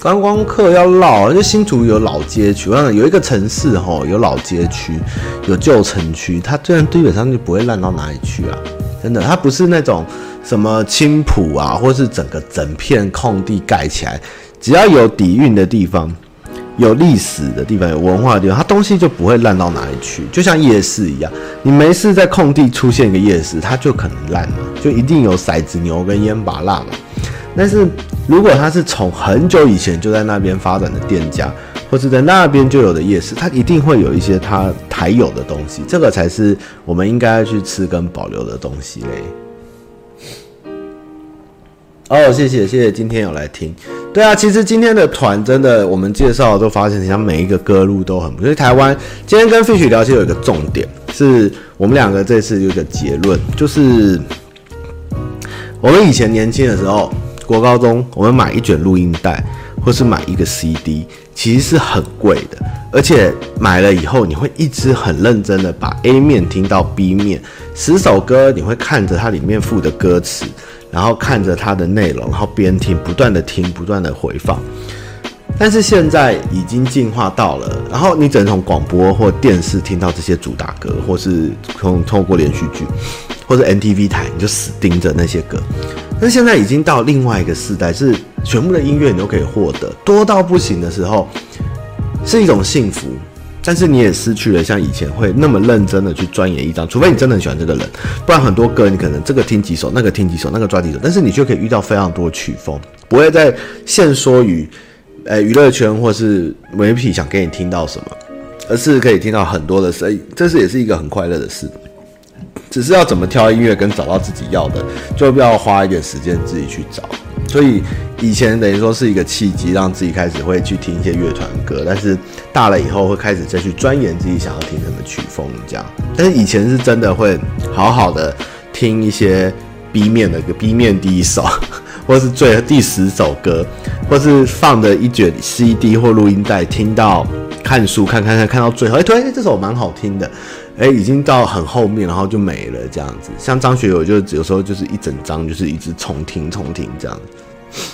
观光客要绕，就新竹有老街区，我想有一个城市吼，有老街区，有旧城区，它这样基本上就不会烂到哪里去啊！真的，它不是那种什么青埔啊，或是整个整片空地盖起来，只要有底蕴的地方，有历史的地方，有文化的地方，它东西就不会烂到哪里去。就像夜市一样，你没事在空地出现一个夜市，它就可能烂了，就一定有骰子牛跟烟把辣嘛。但是如果它是从很久以前就在那边发展的店家，或者在那边就有的夜市，它一定会有一些它台有的东西，这个才是我们应该去吃跟保留的东西嘞。哦，谢谢谢谢，今天有来听。对啊，其实今天的团真的，我们介绍都发现，像每一个歌路都很不错。因为台湾今天跟 Fish 聊天有一个重点，是我们两个这次有一个结论，就是我们以前年轻的时候。国高中，我们买一卷录音带，或是买一个 CD，其实是很贵的。而且买了以后，你会一直很认真的把 A 面听到 B 面，十首歌你会看着它里面附的歌词，然后看着它的内容，然后边听，不断的听，不断的回放。但是现在已经进化到了，然后你只能从广播或电视听到这些主打歌，或是通透过连续剧，或者 MTV 台，你就死盯着那些歌。那现在已经到另外一个时代，是全部的音乐你都可以获得，多到不行的时候，是一种幸福。但是你也失去了像以前会那么认真的去钻研一张，除非你真的很喜欢这个人，不然很多歌你可能这个听几首，那个听几首，那个抓几首，但是你却可以遇到非常多曲风，不会再限缩于，呃，娱乐圈或是媒体想给你听到什么，而是可以听到很多的声音，这是也是一个很快乐的事。只是要怎么挑音乐跟找到自己要的，就要花一点时间自己去找。所以以前等于说是一个契机，让自己开始会去听一些乐团歌，但是大了以后会开始再去钻研自己想要听什么曲风这样。但是以前是真的会好好的听一些 B 面的歌，B 面第一首，<laughs> 或是最第十首歌，或是放的一卷 CD 或录音带，听到看书看看看看到最后，哎，突然间这首蛮好听的。哎，已经到很后面，然后就没了这样子。像张学友，就有时候就是一整张，就是一直重听重听这样子。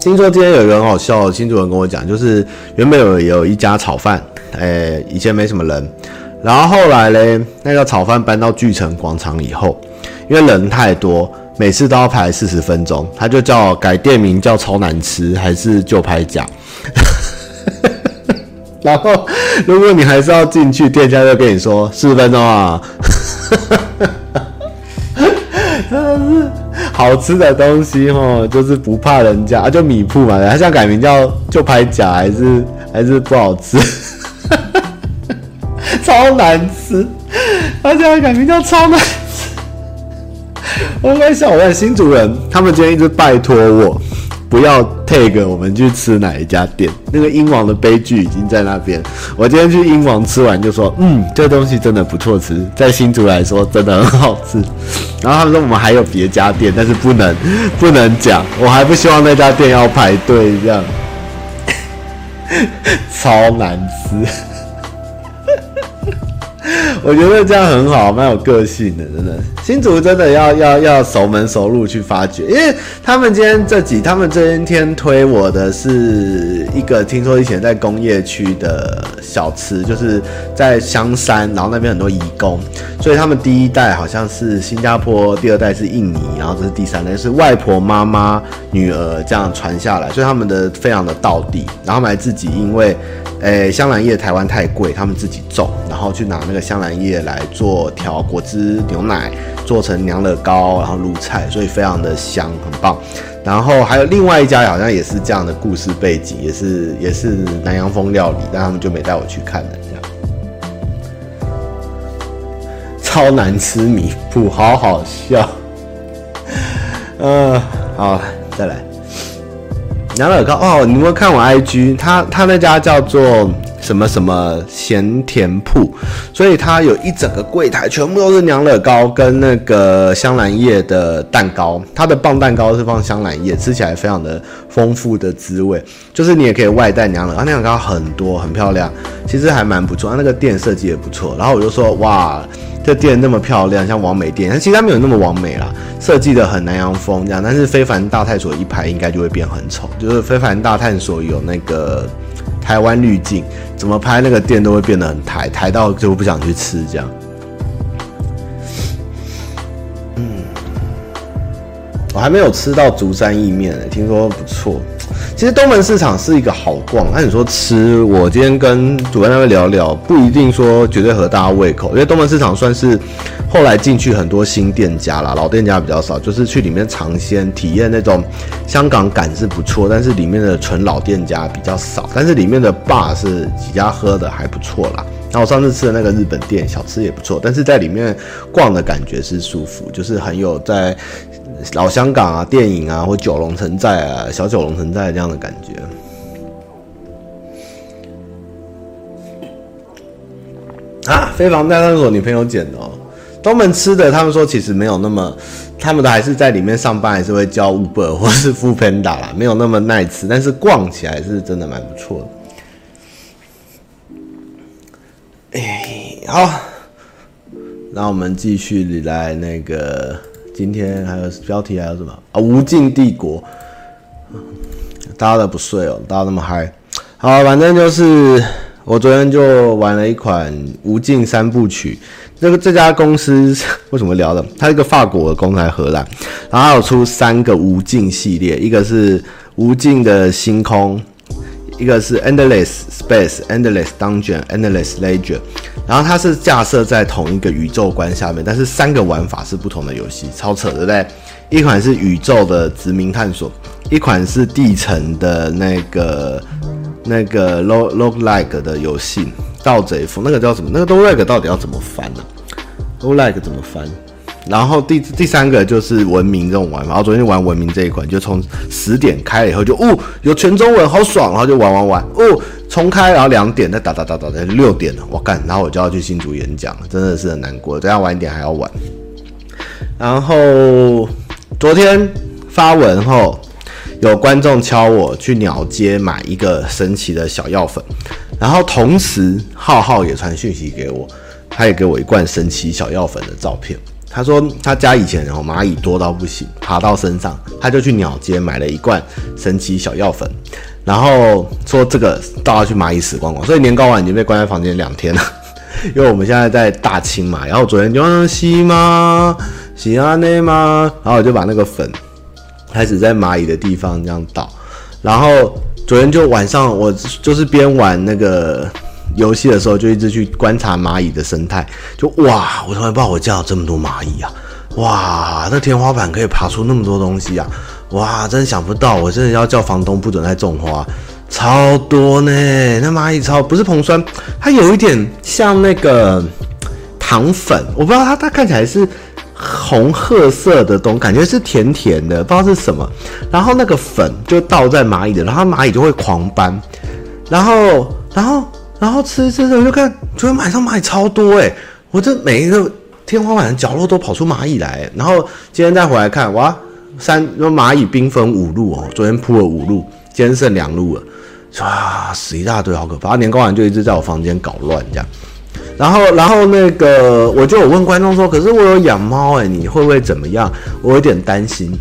听说今天有一个很好笑的新主人跟我讲，就是原本有有一家炒饭，哎，以前没什么人，然后后来嘞，那个炒饭搬到巨城广场以后，因为人太多。每次都要排四十分钟，他就叫改店名叫超难吃，还是就拍假。<laughs> 然后如果你还是要进去，店家就跟你说四十分钟啊。真的是好吃的东西哦，就是不怕人家，就米铺嘛，他现在改名叫就拍假，还是还是不好吃，<laughs> 超难吃。他现在改名叫超难。我在想，我在新主人，他们今天一直拜托我不要 take 我们去吃哪一家店。那个鹰王的悲剧已经在那边。我今天去鹰王吃完就说，嗯，这东西真的不错吃，在新竹来说真的很好吃。然后他们说我们还有别家店，但是不能不能讲，我还不希望那家店要排队这样，<laughs> 超难吃。<laughs> 我觉得这样很好，蛮有个性的，真的。新竹真的要要要熟门熟路去发掘，因为他们今天这几，他们今天推我的是一个，听说以前在工业区的小吃，就是在香山，然后那边很多移工，所以他们第一代好像是新加坡，第二代是印尼，然后这是第三代是外婆妈妈女儿这样传下来，所以他们的非常的道地，然后他们还自己因为。诶、香兰叶台湾太贵，他们自己种，然后去拿那个香兰叶来做调果汁牛奶，做成娘惹糕，然后卤菜，所以非常的香，很棒。然后还有另外一家好像也是这样的故事背景，也是也是南洋风料理，但他们就没带我去看了，这样。超难吃米铺，好好笑。嗯、<laughs> 呃，好，再来。娘惹糕哦，你有没有看我 IG？他他那家叫做什么什么咸甜铺，所以它有一整个柜台全部都是娘惹糕跟那个香兰叶的蛋糕。它的棒蛋糕是放香兰叶，吃起来非常的丰富的滋味。就是你也可以外带娘惹糕，娘惹糕很多很漂亮，其实还蛮不错。那个店设计也不错，然后我就说哇。这店那么漂亮，像网美店，但其实它没有那么完美啦，设计的很南洋风这样。但是非凡大探索一排应该就会变很丑，就是非凡大探索有那个台湾滤镜，怎么拍那个店都会变得很台，台到就不想去吃这样。嗯，我还没有吃到竹山意面呢，听说不错。其实东门市场是一个好逛，那你说吃，我今天跟主办单位聊聊，不一定说绝对合大家胃口，因为东门市场算是后来进去很多新店家啦，老店家比较少，就是去里面尝鲜体验那种香港感是不错，但是里面的纯老店家比较少，但是里面的 bar 是几家喝的还不错啦。然后我上次吃的那个日本店小吃也不错，但是在里面逛的感觉是舒服，就是很有在。老香港啊，电影啊，或九龙城寨啊，小九龙城寨这样的感觉啊。飞房贷那是我女朋友捡的哦。东门吃的，他们说其实没有那么，他们都还是在里面上班，还是会叫 Uber 或是 Foodpanda 啦，没有那么耐吃，但是逛起来是真的蛮不错的。哎，好，那我们继续来那个。今天还有标题还有什么啊？无尽帝国，大家都不睡哦，大家那么嗨。好，反正就是我昨天就玩了一款无尽三部曲。这个这家公司 <laughs> 为什么聊的？它是一个法国的公司，荷兰，然后它有出三个无尽系列，一个是无尽的星空。一个是 Endless Space、Endless Dungeon、Endless Legend，然后它是架设在同一个宇宙观下面，但是三个玩法是不同的游戏，超扯，对不对？一款是宇宙的殖民探索，一款是地层的那个那个 log log like 的游戏《盗贼风》，那个叫什么？那个 Oleg 到底要怎么翻呢、啊、？log like 怎么翻？然后第第三个就是文明这种玩法，然后昨天玩文明这一款，就从十点开了以后就哦有全中文，好爽，然后就玩玩玩哦重开，然后两点再打打打打打六点了，我干，然后我就要去新竹演讲了，真的是很难过，等下晚一点还要玩。然后昨天发文后，有观众敲我去鸟街买一个神奇的小药粉，然后同时浩浩也传讯息给我，他也给我一罐神奇小药粉的照片。他说他家以前然后蚂蚁多到不行，爬到身上，他就去鸟街买了一罐神奇小药粉，然后说这个倒要去蚂蚁死光光。所以年糕丸已经被关在房间两天了，<laughs> 因为我们现在在大清嘛。然后昨天就洗吗？洗啊内吗？然后我就把那个粉开始在蚂蚁的地方这样倒，然后昨天就晚上我就是边玩那个。游戏的时候就一直去观察蚂蚁的生态，就哇，我从来不知道我家有这么多蚂蚁啊！哇，那天花板可以爬出那么多东西啊！哇，真的想不到，我真的要叫房东不准再种花，超多呢！那蚂蚁超不是硼酸，它有一点像那个糖粉，我不知道它它看起来是红褐色的东，感觉是甜甜的，不知道是什么。然后那个粉就倒在蚂蚁的，然后蚂蚁就会狂搬，然后然后。然后吃吃吃，我就看，昨天晚上蚂蚁超多诶，我这每一个天花板的角落都跑出蚂蚁来。然后今天再回来看，哇，三蚂蚁兵分五路哦，昨天铺了五路，今天剩两路了，哇，死一大堆，好可怕！年糕丸就一直在我房间搞乱这样。然后，然后那个我就有问观众说，可是我有养猫诶，你会不会怎么样？我有点担心。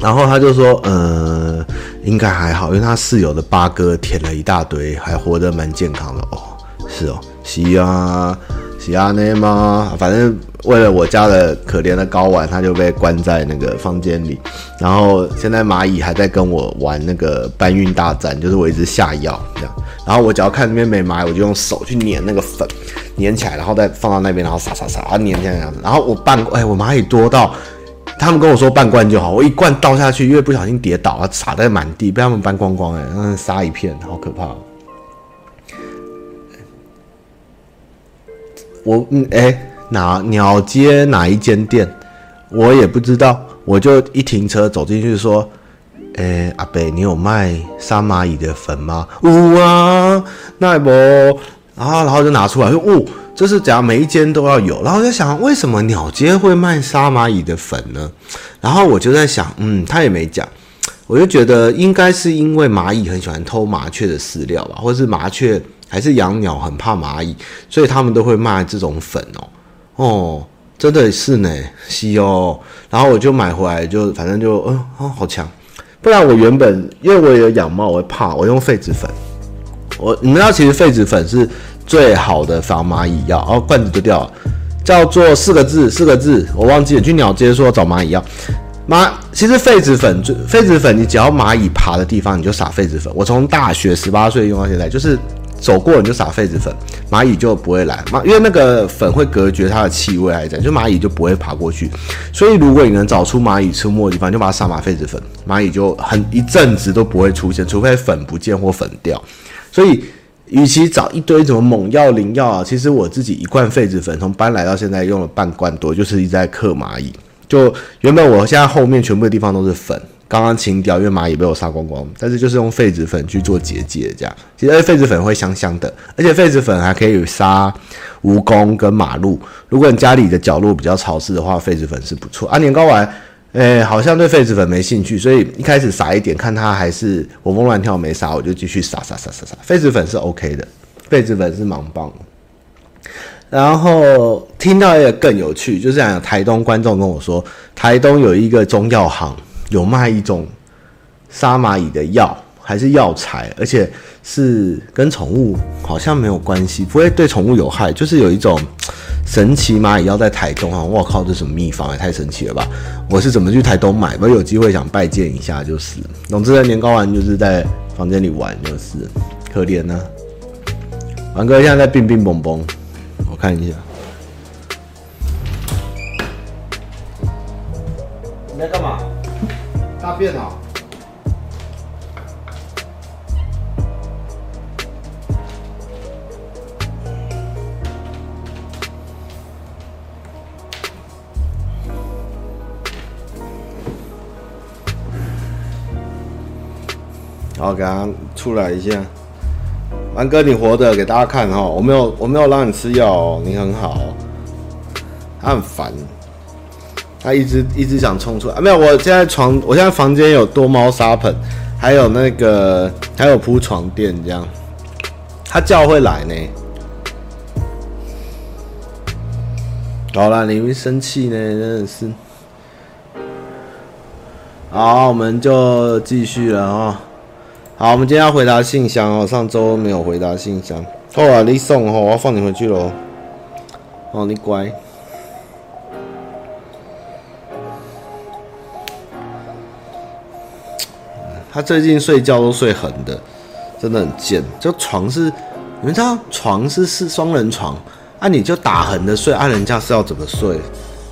然后他就说，呃，应该还好，因为他室友的八哥舔了一大堆，还活得蛮健康的哦。是哦，是啊，是啊，那吗？反正为了我家的可怜的睾丸，他就被关在那个房间里。然后现在蚂蚁还在跟我玩那个搬运大战，就是我一直下药这样。然后我只要看那边没蚂蚁，我就用手去碾那个粉，粘起来，然后再放到那边，然后撒撒撒，然后粘起来这样子。然后我半，哎，我蚂蚁多到。他们跟我说半罐就好，我一罐倒下去，因为不小心跌倒了，洒在满地，被他们搬光光，哎，嗯，杀一片，好可怕。我嗯，哎、哪鸟街哪一间店，我也不知道，我就一停车走进去说，哎、阿伯，你有卖杀蚂蚁的粉吗？有啊，那不，然后然后就拿出来说，哦。就是只要每一间都要有，然后我在想，为什么鸟街会卖杀蚂蚁的粉呢？然后我就在想，嗯，他也没讲，我就觉得应该是因为蚂蚁很喜欢偷麻雀的饲料吧，或是麻雀还是养鸟很怕蚂蚁，所以他们都会卖这种粉哦。哦，真的是呢，是哦。然后我就买回来，就反正就，嗯，哦，好强。不然我原本因为我有养猫，我会怕，我用痱子粉。我你们知道，其实痱子粉是。最好的防蚂蚁药，然后罐子就掉了，叫做四个字，四个字我忘记了。去鸟街说找蚂蚁药，蚂其实痱子粉，痱子粉你只要蚂蚁爬的地方你就撒痱子粉。我从大学十八岁用到现在，就是走过你就撒痱子粉，蚂蚁就不会来。蚂因为那个粉会隔绝它的气味来讲，就蚂蚁就不会爬过去。所以如果你能找出蚂蚁出没的地方，就把它撒满痱子粉，蚂蚁就很一阵子都不会出现，除非粉不见或粉掉。所以。与其找一堆什么猛药、灵药啊，其实我自己一罐痱子粉从搬来到现在用了半罐多，就是一直在克蚂蚁。就原本我现在后面全部的地方都是粉，刚刚清掉，因为蚂蚁被我杀光光。但是就是用痱子粉去做结界，这样其实痱子粉会香香的，而且痱子粉还可以杀蜈蚣跟马路。如果你家里的角落比较潮湿的话，痱子粉是不错啊。年糕丸。诶、好像对痱子粉没兴趣，所以一开始撒一点，看它还是活蹦乱跳没撒，我就继续撒撒撒撒撒。痱子粉是 OK 的，痱子粉是蛮棒。然后听到一个更有趣，就是讲台东观众跟我说，台东有一个中药行有卖一种杀蚂蚁的药，还是药材，而且是跟宠物好像没有关系，不会对宠物有害，就是有一种。神奇蚂蚁药在台东啊！我靠，这什么秘方也太神奇了吧！我是怎么去台东买？我有机会想拜见一下，就是。总之，年糕丸就是在房间里玩，就是可怜呢、啊。丸哥现在在病病蹦蹦，我看一下。你在干嘛？大便啊！然后给他出来一下。玩哥，你活着给大家看哈，我没有我没有让你吃药，你很好。他很烦，他一直一直想冲出来啊！没有，我现在床，我现在房间有多猫砂盆，还有那个还有铺床垫这样。他叫会来呢。好了，你会生气呢，真的是。好，我们就继续了啊。好，我们今天要回答信箱哦。上周没有回答信箱。好啊，你送哦，我要放你回去喽。哦，你乖。他最近睡觉都睡横的，真的很贱。就床是，你们知道床是是双人床，啊，你就打横的睡，啊，人家是要怎么睡？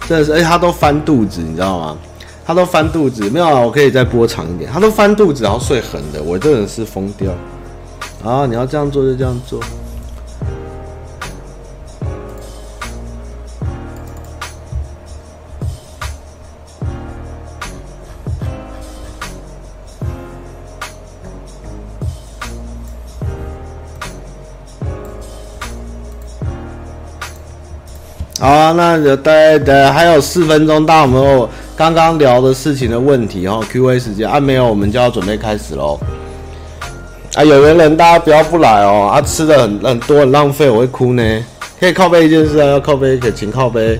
真的是，而且他都翻肚子，你知道吗？他都翻肚子，没有啊，我可以再拨长一点。他都翻肚子，然后睡横的，我这人是疯掉。啊，你要这样做就这样做。好啊，那就待待还有四分钟，大家有没有刚刚聊的事情的问题哦？Q&A 时间啊，没有，我们就要准备开始喽。啊，有缘人大家不要不来哦，啊，吃的很很多很浪费，我会哭呢。可以靠背一件事啊，要靠背可以请靠背。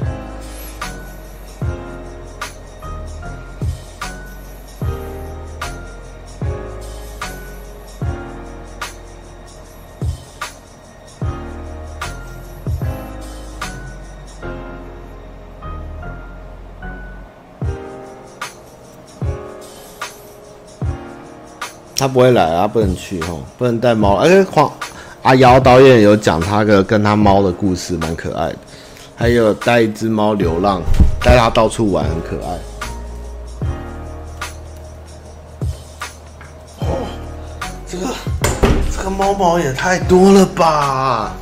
不会来啊，不能去哈，不能带猫。而且黄阿瑶导演有讲他个跟他猫的故事，蛮可爱的。还有带一只猫流浪，带它到处玩，很可爱。哦，这个这个猫毛也太多了吧！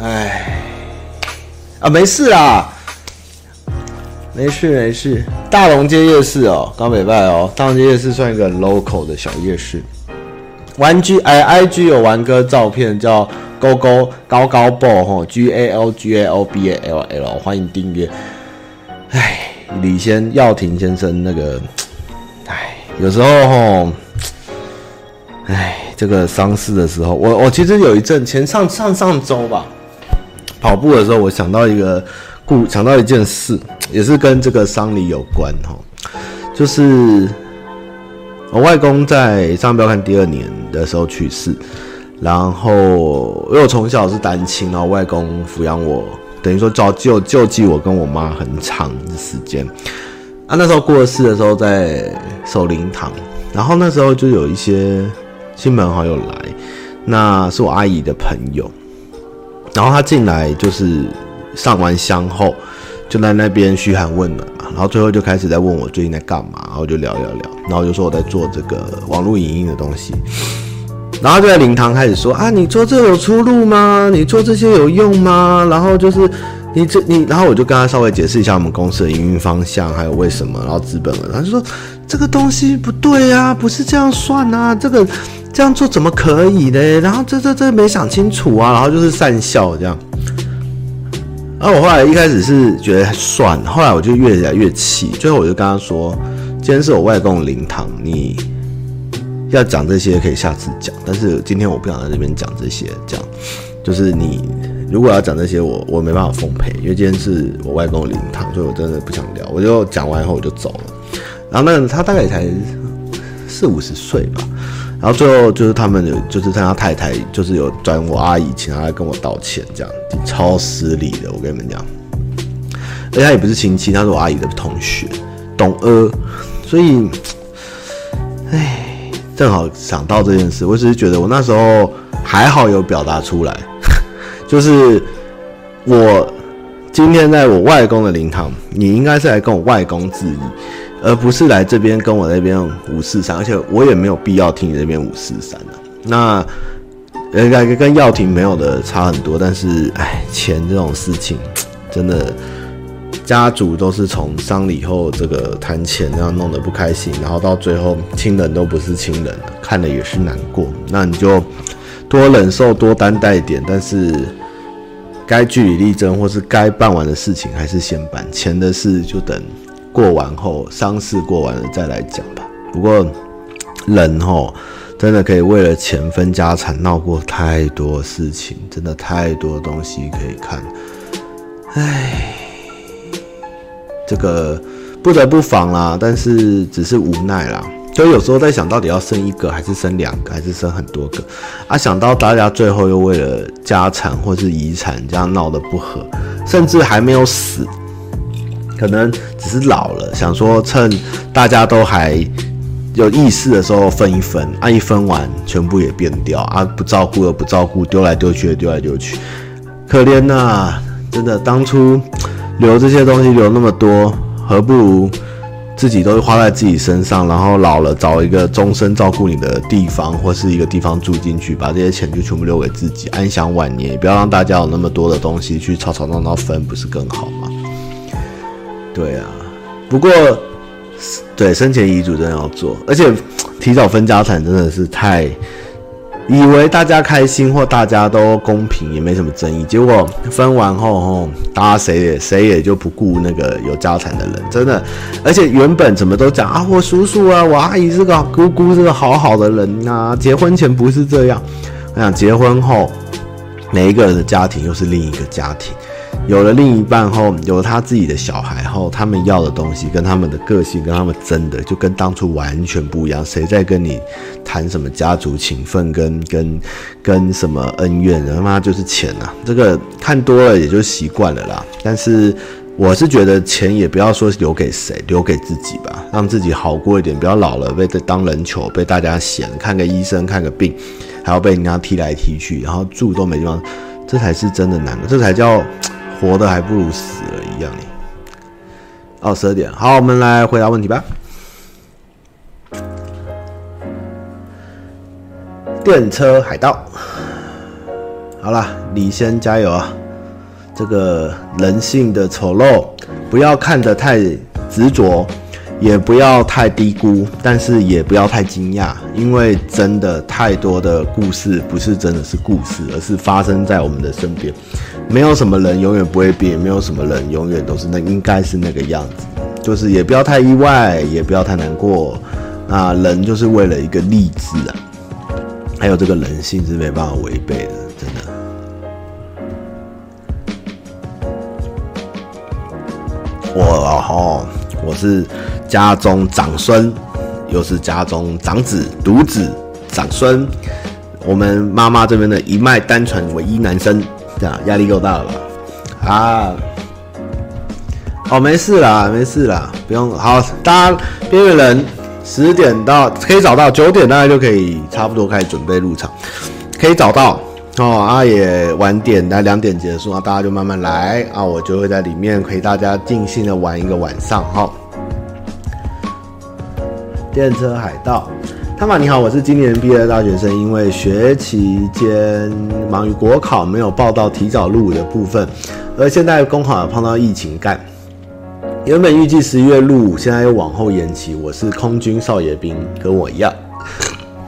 哎，啊，没事啦。没事没事，大龙街夜市哦，刚北拜哦，大龙街夜市算一个 local 的小夜市。玩具哎，I G 有玩哥照片，叫勾勾高高 ball 吼，G A L G A L B A L L，欢迎订阅。哎，李先耀廷先生那个，哎，有时候吼，哎，这个丧事的时候，我我其实有一阵前上上上周吧，跑步的时候，我想到一个。故想到一件事，<tsk> 也是跟这个丧礼有关哈，就是我外公在《上标看》第二年的时候去世，然后因为我从小是单亲，然后外公抚养我，等于说照救救济我跟我妈很长的时间。啊，那时候过世的时候在守灵堂，然后那时候就有一些亲朋好友来，那是我阿姨的朋友，然后他进来就是。上完香后，就在那边嘘寒问暖嘛，然后最后就开始在问我最近在干嘛，然后就聊聊聊，然后就说我在做这个网络影音的东西，然后就在灵堂开始说啊，你做这有出路吗？你做这些有用吗？然后就是你这你，然后我就跟他稍微解释一下我们公司的营运方向，还有为什么，然后资本了，他就说这个东西不对啊，不是这样算啊，这个这样做怎么可以呢？然后这这这没想清楚啊，然后就是讪笑这样。然后我后来一开始是觉得算，后来我就越来越气，最后我就跟他说：“今天是我外公灵堂，你要讲这些可以下次讲，但是今天我不想在这边讲这些，这样就是你如果要讲这些，我我没办法奉陪，因为今天是我外公灵堂，所以我真的不想聊。我就讲完以后我就走了。然后那他大概才四五十岁吧。”然后最后就是他们有，就是他太太，就是有转我阿姨，请他来跟我道歉，这样超失礼的。我跟你们讲，而且他也不是亲戚，他是我阿姨的同学，懂呃。所以，哎，正好想到这件事，我只是觉得我那时候还好有表达出来，<laughs> 就是我今天在我外公的灵堂，你应该是来跟我外公致意。而不是来这边跟我那边五四三，而且我也没有必要听你那边五四三的。那应该跟耀廷没有的差很多，但是哎，钱这种事情真的家族都是从丧礼后这个谈钱，然后弄得不开心，然后到最后亲人都不是亲人，看了也是难过。那你就多忍受，多担待一点，但是该据理力争或是该办完的事情还是先办，钱的事就等过完后丧事过完了再来讲吧。不过人吼。真的可以为了钱分家产，闹过太多事情，真的太多东西可以看。唉，这个不得不防啦，但是只是无奈啦。所以有时候在想到底要生一个，还是生两个，还是生很多个啊？想到大家最后又为了家产或是遗产这样闹得不和，甚至还没有死，可能只是老了，想说趁大家都还。有意识的时候分一分，啊，一分完全部也变掉啊！不照顾又不照顾，丢来丢去的丢来丢去，可怜呐、真的，当初留这些东西留那么多，何不如自己都花在自己身上，然后老了找一个终身照顾你的地方，或是一个地方住进去，把这些钱就全部留给自己，安享晚年，不要让大家有那么多的东西去吵吵闹闹分，不是更好吗？对啊，不过。对，生前遗嘱真的要做，而且提早分家产真的是太以为大家开心或大家都公平，也没什么争议。结果分完后，吼，大家谁也谁也就不顾那个有家产的人，真的。而且原本怎么都讲啊，我叔叔啊，我阿姨是个姑姑，是个好好的人啊。结婚前不是这样，我想结婚后，每一个人的家庭又是另一个家庭。有了另一半后，有了他自己的小孩后，他们要的东西跟他们的个性跟他们真的，就跟当初完全不一样。谁在跟你谈什么家族情分跟跟跟什么恩怨？他妈就是钱啊！这个看多了也就习惯了啦。但是我是觉得钱也不要说留给谁，留给自己吧，让自己好过一点。不要老了被当人球，被大家嫌，看个医生看个病，还要被人家踢来踢去，然后住都没地方，这才是真的难，这才叫。活的还不如死了一样呢。二，十二点，好，我们来回答问题吧。电车海盗，好啦，你先加油啊！这个人性的丑陋，不要看得太执着，也不要太低估，但是也不要太惊讶，因为真的太多的故事不是真的是故事，而是发生在我们的身边。没有什么人永远不会变，没有什么人永远都是那应该是那个样子，就是也不要太意外，也不要太难过。那人就是为了一个励志啊，还有这个人性是没办法违背的，真的。我哦，我是家中长孙，又是家中长子、独子、长孙，我们妈妈这边的一脉单传，唯一男生。这样压力够大了吧？啊，哦，没事啦，没事啦，不用。好，大家边缘人十点到可以找到，九点大概就可以差不多开始准备入场，可以找到哦。啊，也晚点，来两点结束啊，大家就慢慢来啊，我就会在里面陪大家尽兴的玩一个晚上哈、哦。电车海盗。汤马你好，我是今年毕业的大学生，因为学期间忙于国考，没有报到提早入伍的部分，而现在公考碰到疫情干，原本预计十一月入伍，现在又往后延期。我是空军少爷兵，跟我一样。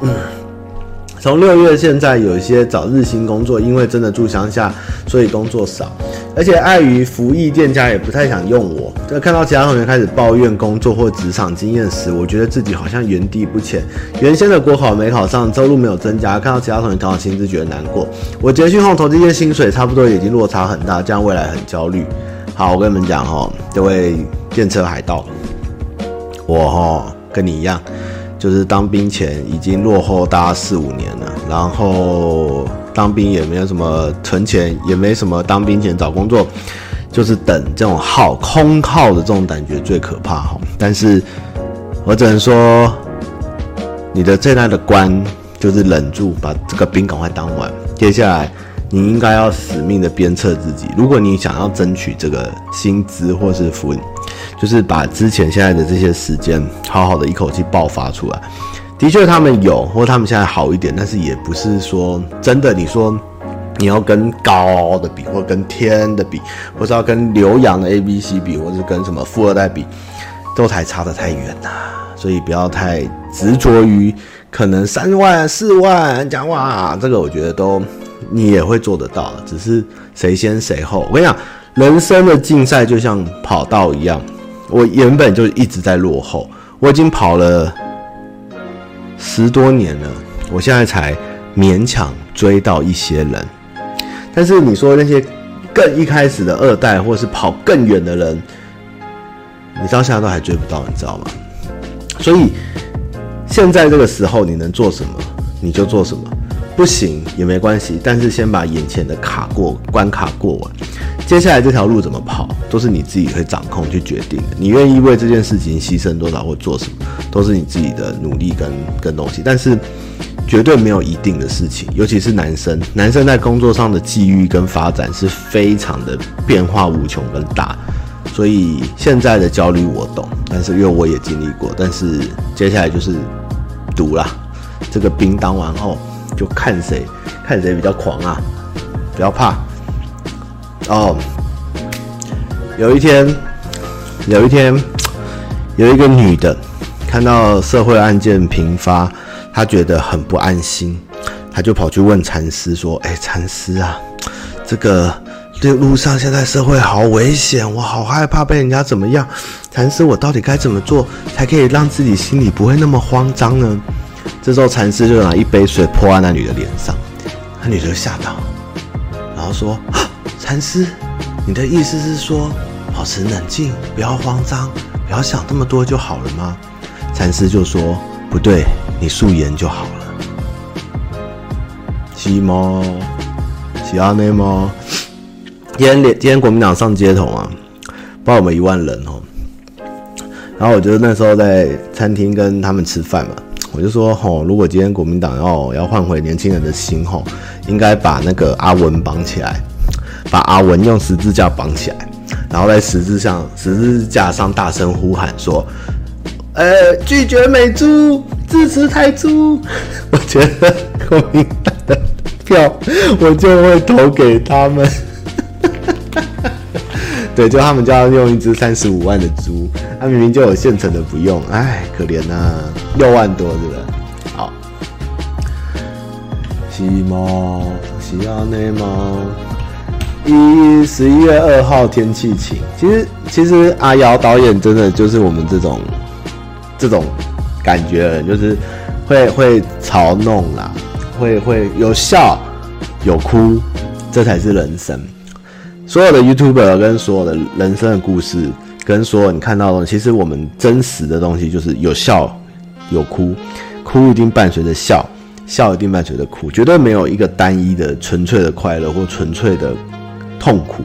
嗯从六月现在有一些找日薪工作，因为真的住乡下，所以工作少，而且碍于服役，店家也不太想用我。在看到其他同学开始抱怨工作或职场经验时，我觉得自己好像原地不前。原先的国考没考上，收入没有增加，看到其他同学考薪资觉得难过。我结训后投这些薪水差不多已经落差很大，这样未来很焦虑。好，我跟你们讲哈，这位电车海盗，我哈跟你一样。就是当兵前已经落后大家四五年了，然后当兵也没有什么存钱，也没什么当兵前找工作，就是等这种耗空耗的这种感觉最可怕哈。但是我只能说，你的最大的关就是忍住，把这个兵赶快当完。接下来你应该要死命的鞭策自己，如果你想要争取这个薪资或是福利。就是把之前现在的这些时间，好好的一口气爆发出来。的确，他们有，或他们现在好一点，但是也不是说真的。你说你要跟高的比，或跟天的比，或是要跟刘洋的 A B C 比，或是跟什么富二代比，都还差得太远呐。所以不要太执着于可能三万四万讲哇，这个我觉得都你也会做得到，只是谁先谁后。我跟你讲，人生的竞赛就像跑道一样，我原本就一直在落后，我已经跑了十多年了，我现在才勉强追到一些人。但是你说那些更一开始的二代，或是跑更远的人，你到现在都还追不到，你知道吗？所以现在这个时候，你能做什么你就做什么，不行也没关系。但是先把眼前的卡过关卡过完，接下来这条路怎么跑，都是你自己会掌控去决定的。你愿意为这件事情牺牲多少或做什么，都是你自己的努力跟跟东西。但是。绝对没有一定的事情，尤其是男生，男生在工作上的际遇跟发展是非常的变化无穷跟大，所以现在的焦虑我懂，但是因为我也经历过，但是接下来就是赌啦，这个兵当完后就看谁看谁比较狂啊，不要怕哦。有一天，有一天，有一个女的看到社会案件频发。她觉得很不安心，她就跑去问禅师说：“哎，禅师啊，这个这路上现在社会好危险，我好害怕被人家怎么样。禅师，我到底该怎么做才可以让自己心里不会那么慌张呢？”这时候禅师就拿一杯水泼在那女的脸上，那女的就吓到，然后说：“禅师，你的意思是说保持冷静，不要慌张，不要想那么多就好了吗？”禅师就说：“不对。”你素颜就好了，是吗？是安内吗？今天今天国民党上街头啊，报我们一万人哦。然后我就那时候在餐厅跟他们吃饭嘛，我就说吼，如果今天国民党要要换回年轻人的心吼，应该把那个阿文绑起来，把阿文用十字架绑起来，然后在十字上十字架上大声呼喊说。呃，拒绝美猪，支持台猪。我觉得国民党的 <laughs> 票，我就会投给他们。对，就他们就要用一只三十五万的猪，他明明就有现成的不用，哎，可怜呐、啊，六万多，是不是？好，是吗？是啊，内猫？一十一月二号天气晴。其实，其实阿瑶导演真的就是我们这种。这种感觉的人就是会会嘲弄啦，会会有笑有哭，这才是人生。所有的 YouTuber 跟所有的人生的故事，跟所有你看到的，其实我们真实的东西就是有笑有哭，哭一定伴随着笑，笑一定伴随着哭，绝对没有一个单一的纯粹的快乐或纯粹的痛苦，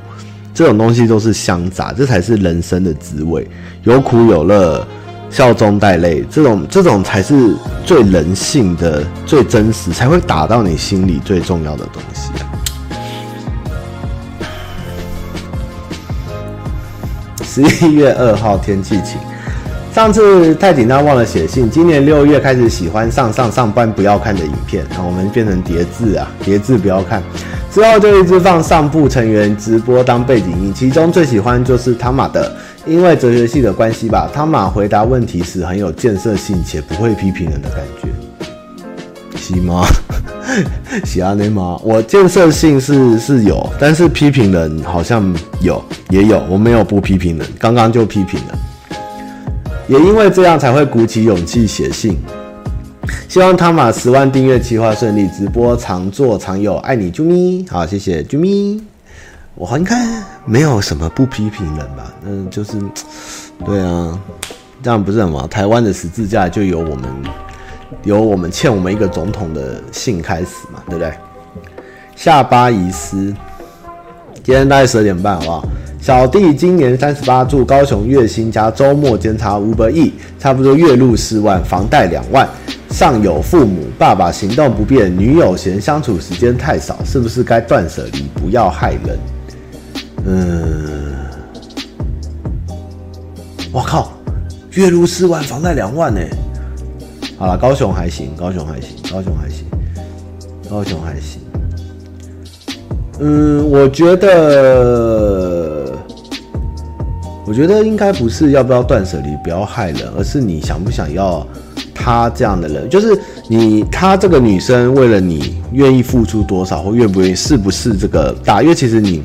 这种东西都是相杂，这才是人生的滋味，有苦有乐。笑中带泪，这种这种才是最人性的、最真实，才会打到你心里最重要的东西。十一月二号天气晴。上次太紧张忘了写信，今年六月开始喜欢上上上班不要看的影片，我们变成叠字啊，叠字不要看。之后就一直放上部成员直播当背景音，其中最喜欢就是汤马的。因为哲学系的关系吧，汤马回答问题时很有建设性且不会批评人的感觉，是吗？<laughs> 喜阿内吗？我建设性是是有，但是批评人好像有也有，我没有不批评人，刚刚就批评了，也因为这样才会鼓起勇气写信，希望汤马十万订阅计划顺利，直播常做常有，爱你啾咪，好，谢谢啾咪。我应该没有什么不批评人吧？嗯，就是，对啊，这样不是很好？台湾的十字架就由我们，由我们欠我们一个总统的信开始嘛，对不对？下巴遗失，今天大概十二点半，好不好？小弟今年三十八，住高雄，月薪加周末兼差五百亿，差不多月入四万，房贷两万，上有父母，爸爸行动不便，女友嫌相处时间太少，是不是该断舍离，不要害人？嗯，我靠，月入四万，房贷两万呢。好了，高雄还行，高雄还行，高雄还行，高雄还行。嗯，我觉得，我觉得应该不是要不要断舍离，不要害人，而是你想不想要他这样的人，就是你他这个女生为了你愿意付出多少，或愿不愿意，是不是这个大？因为其实你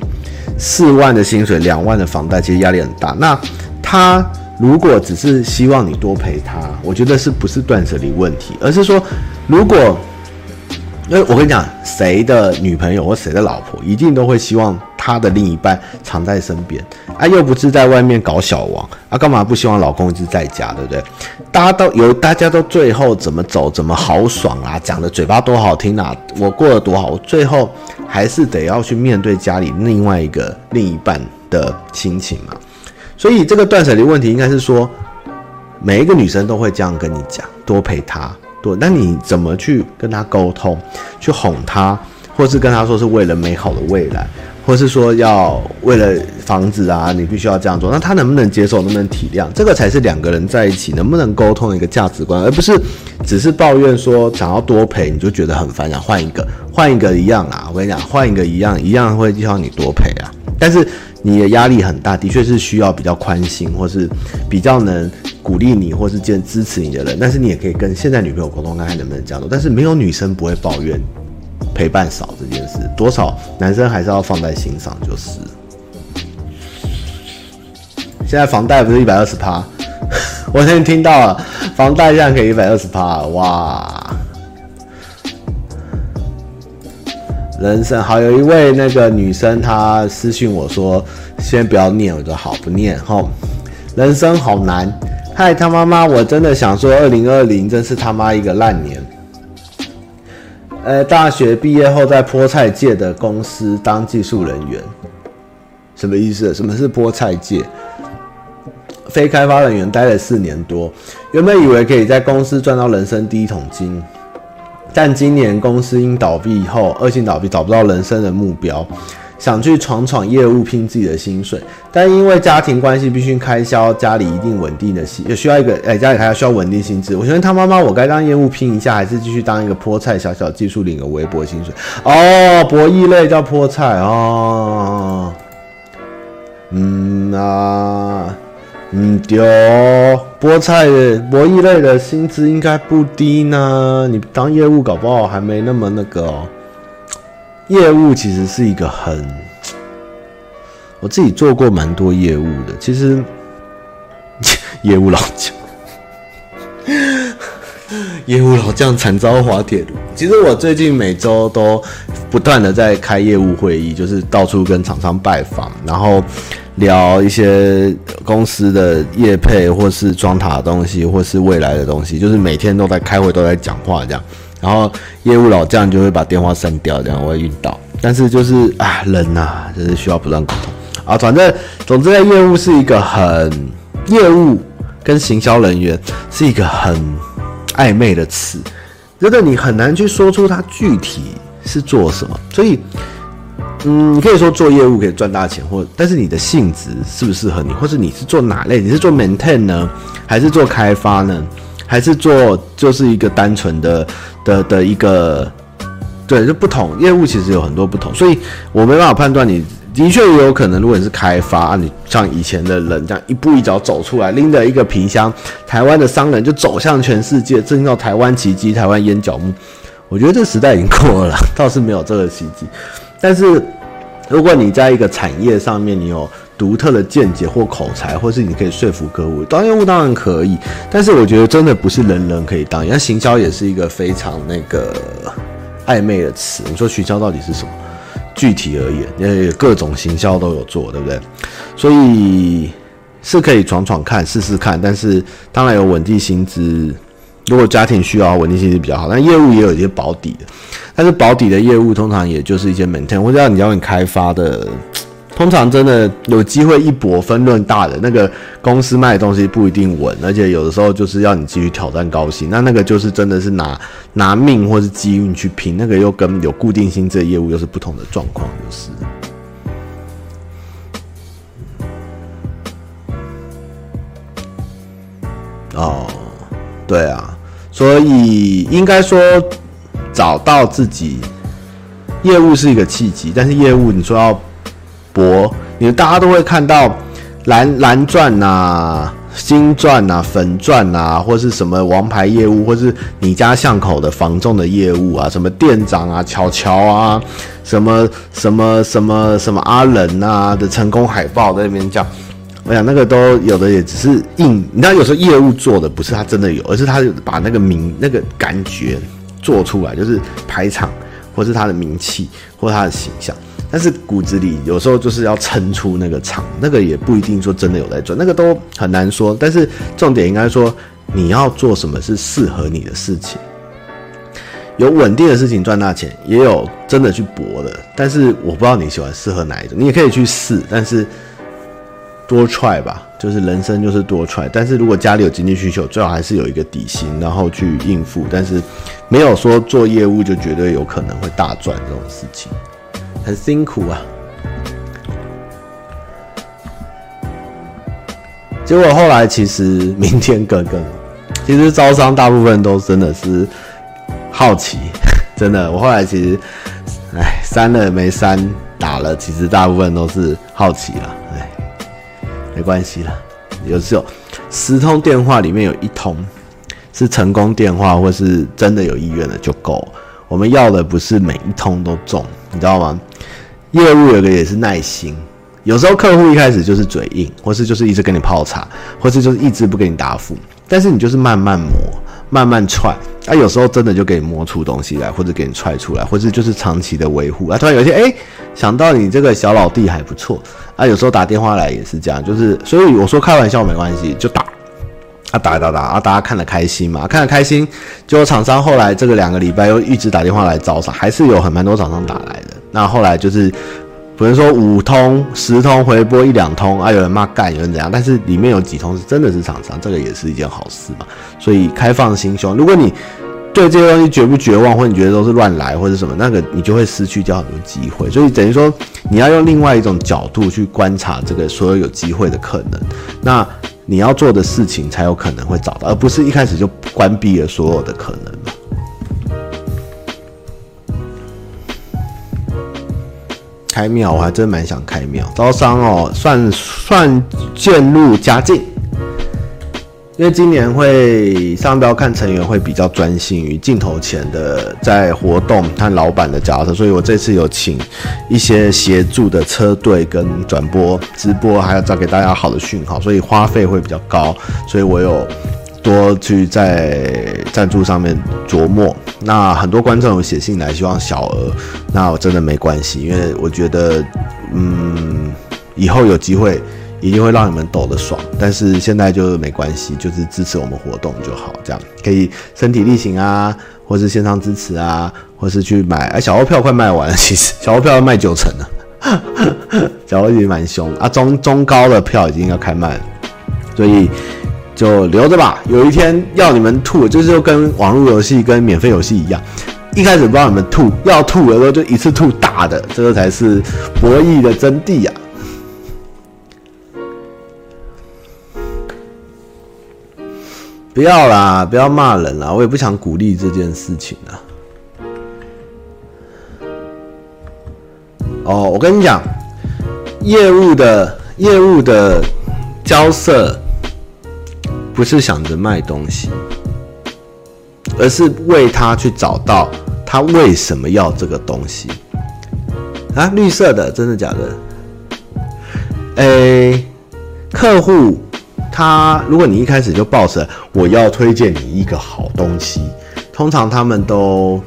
四万的薪水，两万的房贷，其实压力很大。那他如果只是希望你多陪他，我觉得是不是断舍离问题，而是说如果。因为我跟你讲，谁的女朋友或谁的老婆，一定都会希望他的另一半常在身边啊，又不是在外面搞小王啊，干嘛不希望老公一直在家，对不对？大家都有，大家都最后怎么走，怎么豪爽啊，讲的嘴巴多好听啊，我过得多好，我最后还是得要去面对家里另外一个另一半的心情嘛。所以这个断舍离问题，应该是说，每一个女生都会这样跟你讲，多陪她。对，那你怎么去跟他沟通，去哄他，或是跟他说是为了美好的未来，或是说要为了房子啊，你必须要这样做，那他能不能接受，能不能体谅，这个才是两个人在一起能不能沟通的一个价值观，而不是只是抱怨说想要多陪，你就觉得很烦，想换一个，换一个一样啊，我跟你讲，换一个一样，一样会希望你多陪啊，但是你的压力很大，的确是需要比较宽心，或是比较能。鼓励你或是见支持你的人，但是你也可以跟现在女朋友沟通，看看能不能这样做。但是没有女生不会抱怨陪伴少这件事，多少男生还是要放在心上。就是现在房贷不是一百二十趴，<laughs> 我先听到了，房贷现在可以一百二十趴，哇！人生好，有一位那个女生她私讯我说，先不要念，我说好不念哈。人生好难。嗨，他妈妈，我真的想说，二零二零真是他妈一个烂年。呃，大学毕业后在菠菜界的公司当技术人员，什么意思？什么是菠菜界？非开发人员待了四年多，原本以为可以在公司赚到人生第一桶金，但今年公司因倒闭以后恶性倒闭，找不到人生的目标。想去闯闯业务，拼自己的薪水，但因为家庭关系，必须开销，家里一定稳定的薪，也需要一个哎、家里还要需要稳定薪资。我觉得他妈妈，我该当业务拼一下，还是继续当一个菠菜小小技术领个微薄薪水？哦，博弈类叫菠菜哦。嗯啊，嗯丢，菠菜的博弈类的薪资应该不低呢。你当业务搞不好还没那么那个哦。业务其实是一个很，我自己做过蛮多业务的。其实 <laughs> 业务老将，<laughs> 业务老将惨遭滑铁卢。其实我最近每周都不断的在开业务会议，就是到处跟厂商拜访，然后聊一些公司的业配，或是装塔的东西，或是未来的东西，就是每天都在开会，都在讲话这样。然后业务老将就会把电话删掉，这样我会晕倒。但是就是啊，人呐、就是需要不断沟通啊。反正总之，业务是一个很业务跟行销人员是一个很暧昧的词，觉得你很难去说出它具体是做什么。所以，嗯，你可以说做业务可以赚大钱，或但是你的性质适不适合你，或是你是做哪类？你是做 maintain 呢，还是做开发呢？还是做就是一个单纯的的的一个，对，就不同业务其实有很多不同，所以我没办法判断你的确也有可能，如果你是开发啊，你像以前的人这样一步一脚走出来，拎着一个皮箱，台湾的商人就走向全世界，制造台湾奇迹、台湾烟角木，我觉得这个时代已经过了，倒是没有这个奇迹。但是如果你在一个产业上面，你有。独特的见解或口才，或是你可以说服客户，当业务当然可以，但是我觉得真的不是人人可以当。因为行销也是一个非常那个暧昧的词。你说行销到底是什么？具体而言，因为各种行销都有做，对不对？所以是可以闯闯看，试试看。但是当然有稳定薪资，如果家庭需要稳定性是比较好。但业务也有一些保底的，但是保底的业务通常也就是一些 maintain，或者要你要你开发的。通常真的有机会一搏分润大的那个公司卖的东西不一定稳，而且有的时候就是要你继续挑战高薪，那那个就是真的是拿拿命或是机运去拼，那个又跟有固定薪资的业务又是不同的状况，就是。哦，对啊，所以应该说找到自己业务是一个契机，但是业务你说要博，你大家都会看到蓝蓝钻呐、金钻呐、粉钻呐，或是什么王牌业务，或是你家巷口的房仲的业务啊，什么店长啊、乔乔啊，什么什么什么什么阿仁啊的成功海报在那边讲。我想那个都有的也只是硬，你知道有时候业务做的不是他真的有，而是他把那个名那个感觉做出来，就是排场，或是他的名气，或他的形象。但是骨子里有时候就是要撑出那个场，那个也不一定说真的有在赚，那个都很难说。但是重点应该说你要做什么是适合你的事情，有稳定的事情赚大钱，也有真的去搏的。但是我不知道你喜欢适合哪一种，你也可以去试，但是。多 try 吧，就是人生就是多 try。但是如果家里有经济需求，最好还是有一个底薪，然后去应付。但是没有说做业务就绝对有可能会大赚这种事情，很辛苦啊。结果后来其实明天哥哥，其实招商大部分都真的是好奇，<laughs> 真的。我后来其实，哎，删了没删，打了，其实大部分都是好奇了。没关系了，有时候十通电话里面有一通是成功电话，或是真的有意愿的就够。我们要的不是每一通都中，你知道吗？业务有个也是耐心，有时候客户一开始就是嘴硬，或是就是一直跟你泡茶，或是就是一直不给你答复，但是你就是慢慢磨。慢慢踹，啊，有时候真的就给你摸出东西来，或者给你踹出来，或者就是长期的维护啊。突然有一天，哎、想到你这个小老弟还不错啊。有时候打电话来也是这样，就是所以我说开玩笑没关系，就打啊，打打打啊，大家看得开心嘛，看得开心。结果厂商后来这个两个礼拜又一直打电话来招商，还是有很蛮多厂商打来的。那后来就是。可能说五通、十通回拨一两通啊，有人骂干，有人怎样，但是里面有几通是真的是厂商，这个也是一件好事嘛。所以开放心胸，如果你对这些东西绝不绝望，或你觉得都是乱来或者什么，那个你就会失去掉很多机会。所以等于说你要用另外一种角度去观察这个所有有机会的可能，那你要做的事情才有可能会找到，而不是一开始就关闭了所有的可能。开庙我还真蛮想开庙，招商哦，算算渐入佳境，因为今年会商标看成员会比较专心于镜头前的在活动看老板的角色，所以我这次有请一些协助的车队跟转播直播，还要找给大家好的讯号，所以花费会比较高，所以我有。多去在赞助上面琢磨，那很多观众有写信来希望小额，那我真的没关系，因为我觉得，嗯，以后有机会一定会让你们抖得爽，但是现在就没关系，就是支持我们活动就好，这样可以身体力行啊，或是线上支持啊，或是去买，哎，小欧票快卖完了，其实小欧票要卖九成了，<laughs> 小欧已经蛮凶啊，中中高的票已经要开卖了，所以。就留着吧，有一天要你们吐，就是跟网络游戏跟免费游戏一样，一开始不让你们吐，要吐的时候就一次吐大的，这个才是博弈的真谛呀！不要啦，不要骂人啦，我也不想鼓励这件事情啊。哦，我跟你讲，业务的业务的交涉。不是想着卖东西，而是为他去找到他为什么要这个东西啊？绿色的，真的假的？诶、客户他，如果你一开始就抱着我要推荐你一个好东西，通常他们都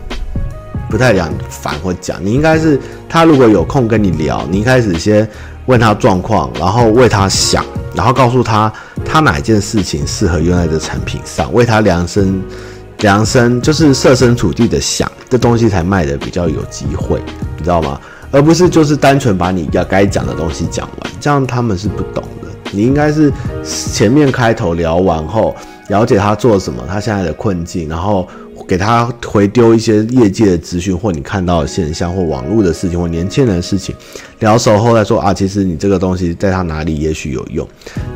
不太想反或讲。你应该是他如果有空跟你聊，你一开始先问他状况，然后为他想。然后告诉他，他哪一件事情适合用在这产品上，为他量身量身，就是设身处地的想，这东西才卖的比较有机会，你知道吗？而不是就是单纯把你要该讲的东西讲完，这样他们是不懂的。你应该是前面开头聊完后，了解他做什么，他现在的困境，然后。给他回丢一些业界的资讯，或你看到的现象，或网络的事情，或年轻人的事情，聊熟后再说啊，其实你这个东西在他哪里也许有用，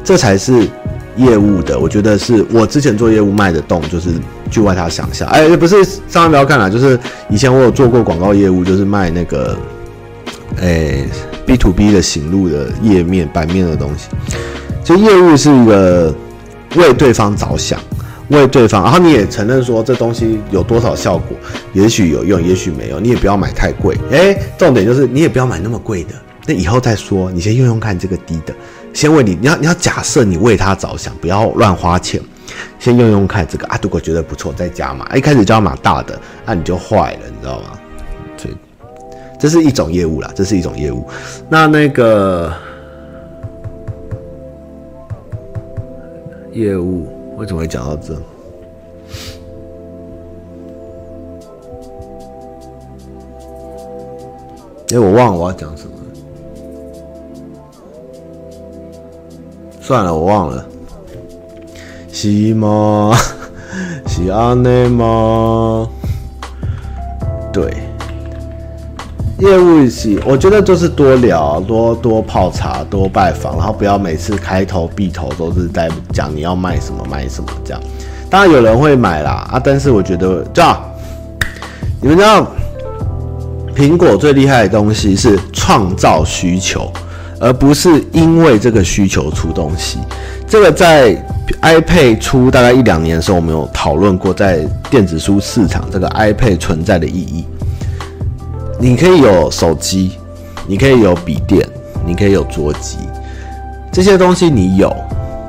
这才是业务的，我觉得是我之前做业务卖得动，就是去外他想象。哎，不是，千万不要看了，就是以前我有做过广告业务，就是卖那个，哎，B to B 的行路的页面版面的东西。就业务是一个为对方着想。为对方，然后你也承认说这东西有多少效果，也许有用，也许没有，你也不要买太贵。诶，重点就是你也不要买那么贵的，那以后再说。你先用用看这个低的，先为你，你要你要假设你为他着想，不要乱花钱，先用用看这个啊。如果觉得不错，再加码。一开始就要买大的，那你就坏了，你知道吗？所以这是一种业务啦，这是一种业务。那那个业务。为什么会讲到这？哎，我忘了我要讲什么。算了，我忘了。是吗？<laughs> 是安内吗？对。业务系，我觉得就是多聊，多多泡茶，多拜访，然后不要每次开头闭头都是在讲你要卖什么卖什么这样。当然有人会买啦啊，但是我觉得这样，你们知道，苹果最厉害的东西是创造需求，而不是因为这个需求出东西。这个在 iPad 出大概一两年的时候，我们有讨论过，在电子书市场这个 iPad 存在的意义。你可以有手机，你可以有笔电，你可以有桌机，这些东西你有，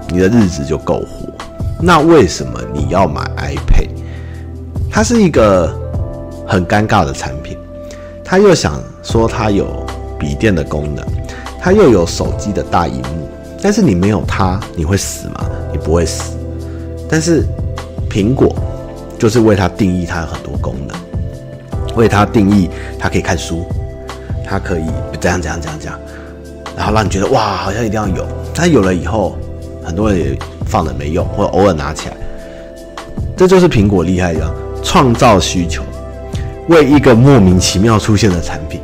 你的日子就够活。那为什么你要买 iPad？它是一个很尴尬的产品，它又想说它有笔电的功能，它又有手机的大荧幕，但是你没有它，你会死吗？你不会死。但是苹果就是为它定义它很多功能。为它定义，它可以看书，它可以这样这样这样这样，然后让你觉得哇，好像一定要有。但有了以后，很多人也放着没用，或偶尔拿起来。这就是苹果厉害的，创造需求，为一个莫名其妙出现的产品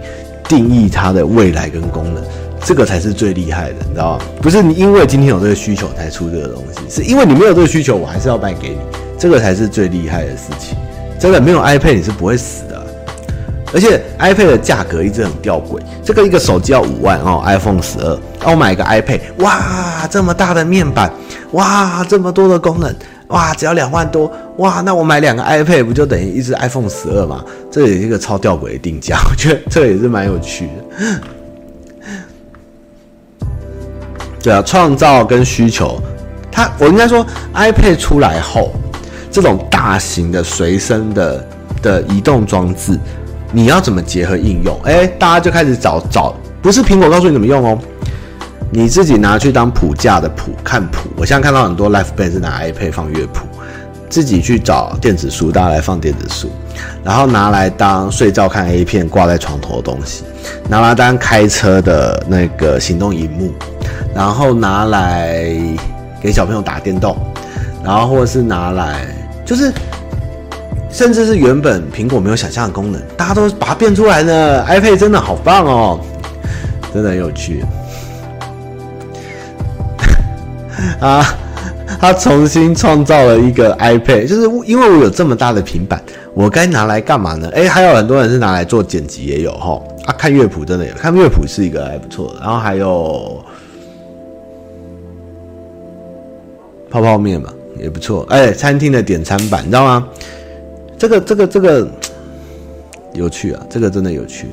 定义它的未来跟功能，这个才是最厉害的，你知道吗？不是你因为今天有这个需求才出这个东西，是因为你没有这个需求，我还是要卖给你，这个才是最厉害的事情。真的没有 iPad 你是不会死的。而且 iPad 的价格一直很吊诡，这个一个手机要五万哦，iPhone 十二，那我买一个 iPad，哇，这么大的面板，哇，这么多的功能，哇，只要两万多，哇，那我买两个 iPad 不就等于一只 iPhone 十二吗？这也是一个超吊诡的定价，<laughs> 我觉得这也是蛮有趣的。对啊，创造跟需求，它我应该说 iPad 出来后，这种大型的随身的的移动装置。你要怎么结合应用？哎，大家就开始找找，不是苹果告诉你怎么用哦，你自己拿去当谱架的谱看谱。我现在看到很多 LifeBand 是拿 iPad 放乐谱，自己去找电子书，大家来放电子书，然后拿来当睡觉看 A 片挂在床头的东西，拿来当开车的那个行动荧幕，然后拿来给小朋友打电动，然后或者是拿来就是。甚至是原本苹果没有想象的功能，大家都把它变出来呢。iPad 真的好棒哦，真的很有趣 <laughs> 啊！他重新创造了一个 iPad，就是因为我有这么大的平板，我该拿来干嘛呢？诶，还有很多人是拿来做剪辑，也有哈。啊，看乐谱真的有，看乐谱是一个还不错的。然后还有泡泡面嘛，也不错。哎，餐厅的点餐板，你知道吗？这个这个这个有趣啊！这个真的有趣，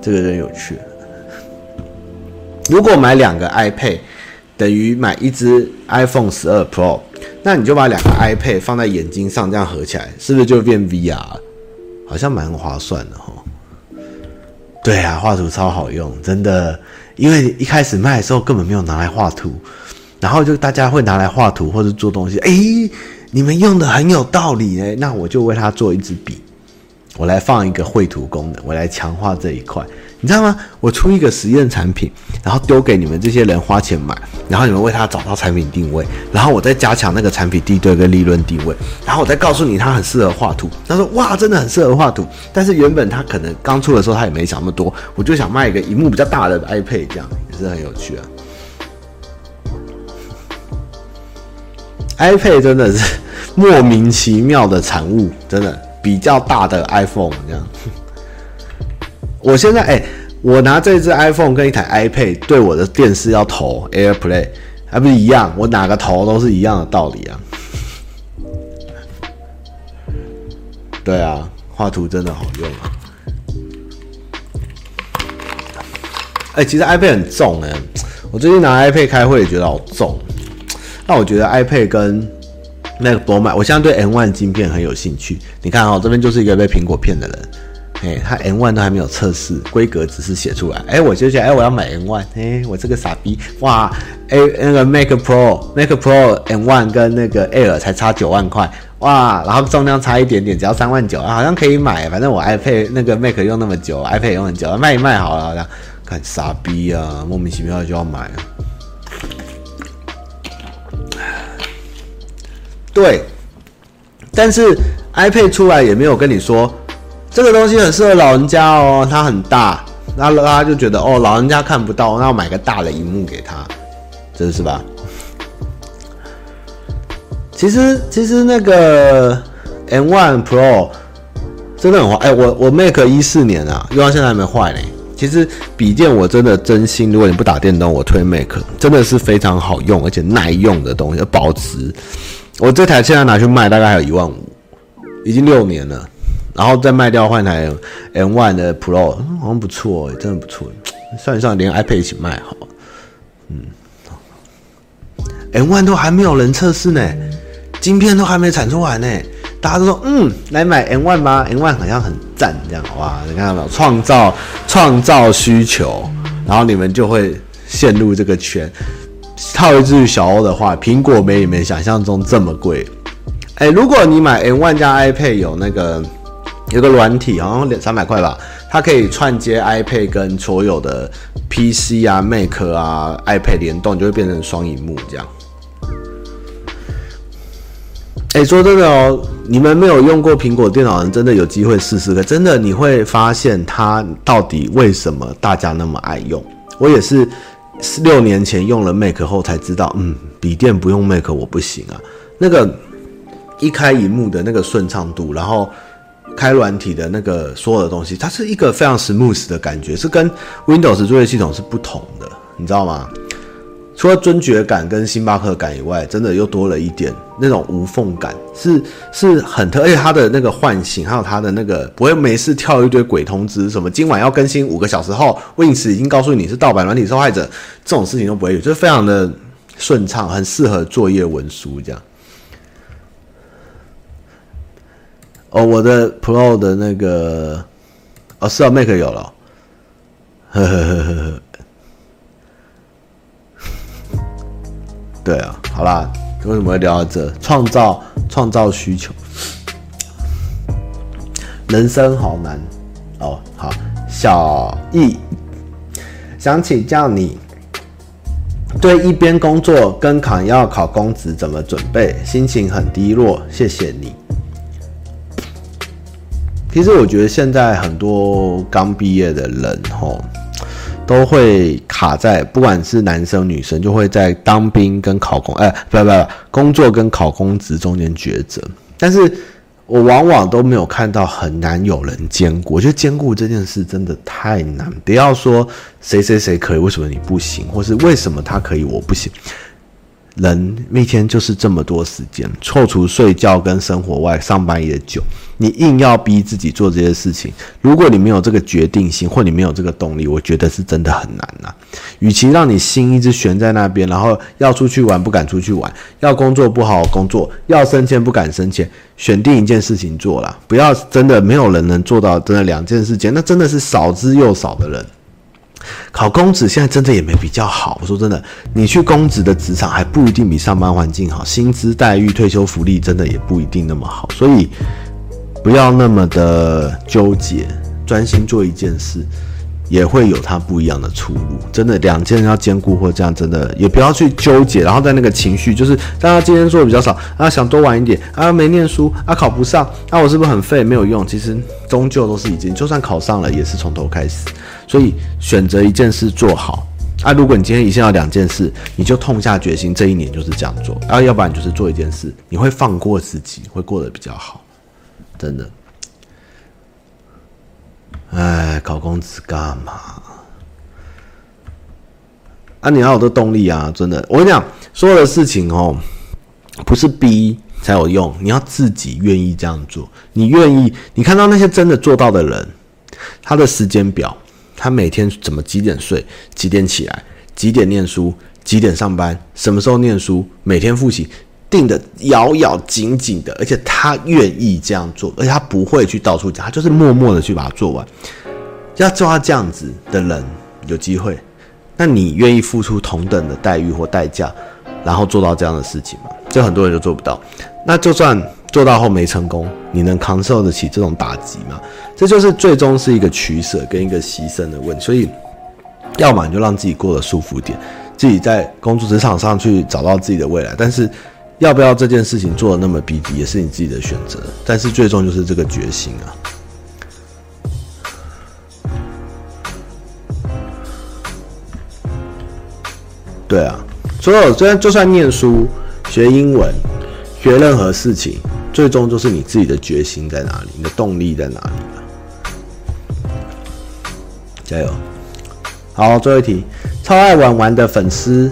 这个真有趣。如果买两个 iPad 等于买一支 iPhone 十二 Pro，那你就把两个 iPad 放在眼睛上，这样合起来，是不是就变 VR？好像蛮划算的哈。对啊，画图超好用，真的。因为一开始卖的时候根本没有拿来画图，然后就大家会拿来画图或者做东西，诶你们用的很有道理诶，那我就为他做一支笔，我来放一个绘图功能，我来强化这一块，你知道吗？我出一个实验产品，然后丢给你们这些人花钱买，然后你们为他找到产品定位，然后我再加强那个产品地对跟利润定位，然后我再告诉你他很适合画图。他说哇，真的很适合画图，但是原本他可能刚出的时候他也没想那么多，我就想卖一个荧幕比较大的 iPad，这样也是很有趣啊。iPad 真的是 <laughs> 莫名其妙的产物，真的比较大的 iPhone 这样。<laughs> 我现在哎、我拿这支 iPhone 跟一台 iPad 对我的电视要投 AirPlay，还不是一样？我哪个投都是一样的道理啊。<laughs> 对啊，画图真的好用啊。哎、其实 iPad 很重哎、我最近拿 iPad 开会也觉得好重。那我觉得 iPad 跟 MacBook 买，我现在对 M1 晶片很有兴趣。你看哦，这边就是一个被苹果骗的人。哎，他 N1 都还没有测试，规格只是写出来。哎，我就想，哎，我要买 N1，。哎，我这个傻逼，哇，哎，那个 Mac Pro，Mac Pro N1 跟那个 Air 才差九万块，哇，然后重量差一点点，只要三万九啊，好像可以买。反正我 iPad 那个 Mac 用那么久，iPad 用很久，卖一卖好了，好像看傻逼啊，莫名其妙就要买。对，但是 iPad 出来也没有跟你说这个东西很适合老人家哦，它很大，那大家就觉得哦，老人家看不到，那我买个大的荧幕给他，这是吧？其实其实那个 M1 Pro 真的很坏，哎，我我 Mac 一四年啊，用到现在还没坏呢。其实笔电我真的真心，如果你不打电动，我推 Mac，真的是非常好用而且耐用的东西，保值。我这台现在拿去卖，大概还有一万五，已经六年了，然后再卖掉换台 M1 的 Pro，好像不错，真的不错。算一算，连 iPad 一起卖好，嗯，M1 都还没有人测试呢，晶片都还没产出来呢，大家都说嗯，来买 M1 吧，M1 好像很赞，这样哇，你看到没有？创造创造需求，然后你们就会陷入这个圈。套一句小欧的话，苹果没你们想象中这么贵。哎、如果你买 M1 加 iPad 有那个有个软体，好像两三百块吧，它可以串接 iPad 跟所有的 PC 啊、Mac 啊、iPad 联动，就会变成双萤幕这样。哎、欸，说真的哦，你们没有用过苹果电脑的人，真的有机会试试看，真的你会发现它到底为什么大家那么爱用。我也是。六年前用了 Mac 后才知道，嗯，笔电不用 Mac 我不行啊。那个一开一幕的那个顺畅度，然后开软体的那个所有的东西，它是一个非常 smooth 的感觉，是跟 Windows 作业系统是不同的，你知道吗？除了尊爵感跟星巴克感以外，真的又多了一点那种无缝感，是是很特，而且它的那个唤醒，还有它的那个不会没事跳一堆鬼通知，什么今晚要更新五个小时后，Win10 已经告诉你是盗版软体受害者，这种事情都不会有，就是非常的顺畅，很适合作业文书这样。哦，我的 Pro 的那个，哦，是啊，Mac 有了，呵呵呵呵呵。对啊，好啦，为什么会聊到这？创造创造需求，人生好难哦。好，小易想请教你，对一边工作跟考要考公职怎么准备？心情很低落，谢谢你。其实我觉得现在很多刚毕业的人，吼。都会卡在，不管是男生女生，就会在当兵跟考公，哎，不不不，工作跟考公职中间抉择。但是我往往都没有看到很难有人兼顾。我觉得兼顾这件事真的太难。不要说谁谁谁可以，为什么你不行，或是为什么他可以我不行。人一天就是这么多时间，扣除睡觉跟生活外，上班也久。你硬要逼自己做这些事情，如果你没有这个决定性，或你没有这个动力，我觉得是真的很难呐。与其让你心一直悬在那边，然后要出去玩不敢出去玩，要工作不好好工作，要升迁不敢升迁，选定一件事情做啦。不要真的没有人能做到真的两件事情，那真的是少之又少的人。考公职现在真的也没比较好。我说真的，你去公职的职场还不一定比上班环境好，薪资待遇、退休福利真的也不一定那么好。所以不要那么的纠结，专心做一件事，也会有它不一样的出路。真的，两件要兼顾或这样，真的也不要去纠结。然后在那个情绪，就是大家今天做的比较少啊，想多玩一点啊，没念书啊，考不上啊，我是不是很废？没有用。其实终究都是已经，就算考上了，也是从头开始。所以选择一件事做好，啊，如果你今天一定要两件事，你就痛下决心，这一年就是这样做。啊要不然就是做一件事，你会放过自己，会过得比较好。真的。哎，考公职干嘛？啊，你要有这动力啊！真的，我跟你讲，所有的事情哦，不是逼才有用，你要自己愿意这样做。你愿意，你看到那些真的做到的人，他的时间表。他每天怎么几点睡，几点起来，几点念书，几点上班，什么时候念书，每天复习，定的咬咬紧紧的，而且他愿意这样做，而且他不会去到处讲，他就是默默的去把它做完。要做到这样子的人有机会，那你愿意付出同等的待遇或代价，然后做到这样的事情吗？这很多人就做不到。那就算。做到后没成功，你能扛受得起这种打击吗？这就是最终是一个取舍跟一个牺牲的问题。所以，要么你就让自己过得舒服点，自己在工作职场上去找到自己的未来。但是，要不要这件事情做的那么逼逼，也是你自己的选择。但是最终就是这个决心啊。对啊，所有虽然就算念书、学英文、学任何事情。最终就是你自己的决心在哪里，你的动力在哪里？加油！好，最后一题，超爱玩玩的粉丝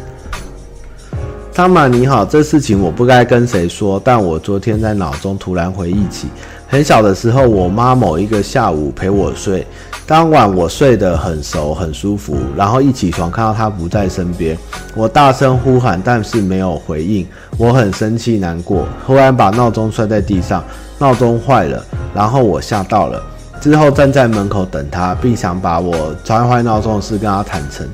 汤玛你好，这事情我不该跟谁说，但我昨天在脑中突然回忆起，很小的时候，我妈某一个下午陪我睡。当晚我睡得很熟很舒服，然后一起床看到她不在身边，我大声呼喊，但是没有回应，我很生气难过，忽然把闹钟摔在地上，闹钟坏了，然后我吓到了，之后站在门口等她，并想把我摔坏闹钟的事跟她坦诚。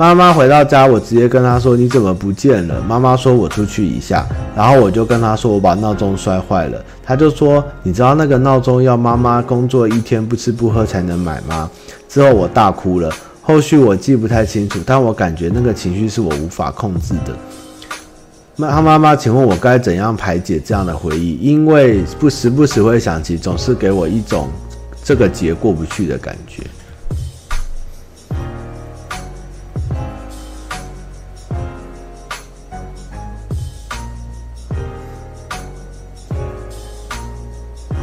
妈妈回到家，我直接跟她说：“你怎么不见了？”妈妈说：“我出去一下。”然后我就跟她说：“我把闹钟摔坏了。”她就说：“你知道那个闹钟要妈妈工作一天不吃不喝才能买吗？”之后我大哭了。后续我记不太清楚，但我感觉那个情绪是我无法控制的。那她妈妈，请问我该怎样排解这样的回忆？因为不时不时会想起，总是给我一种这个结过不去的感觉。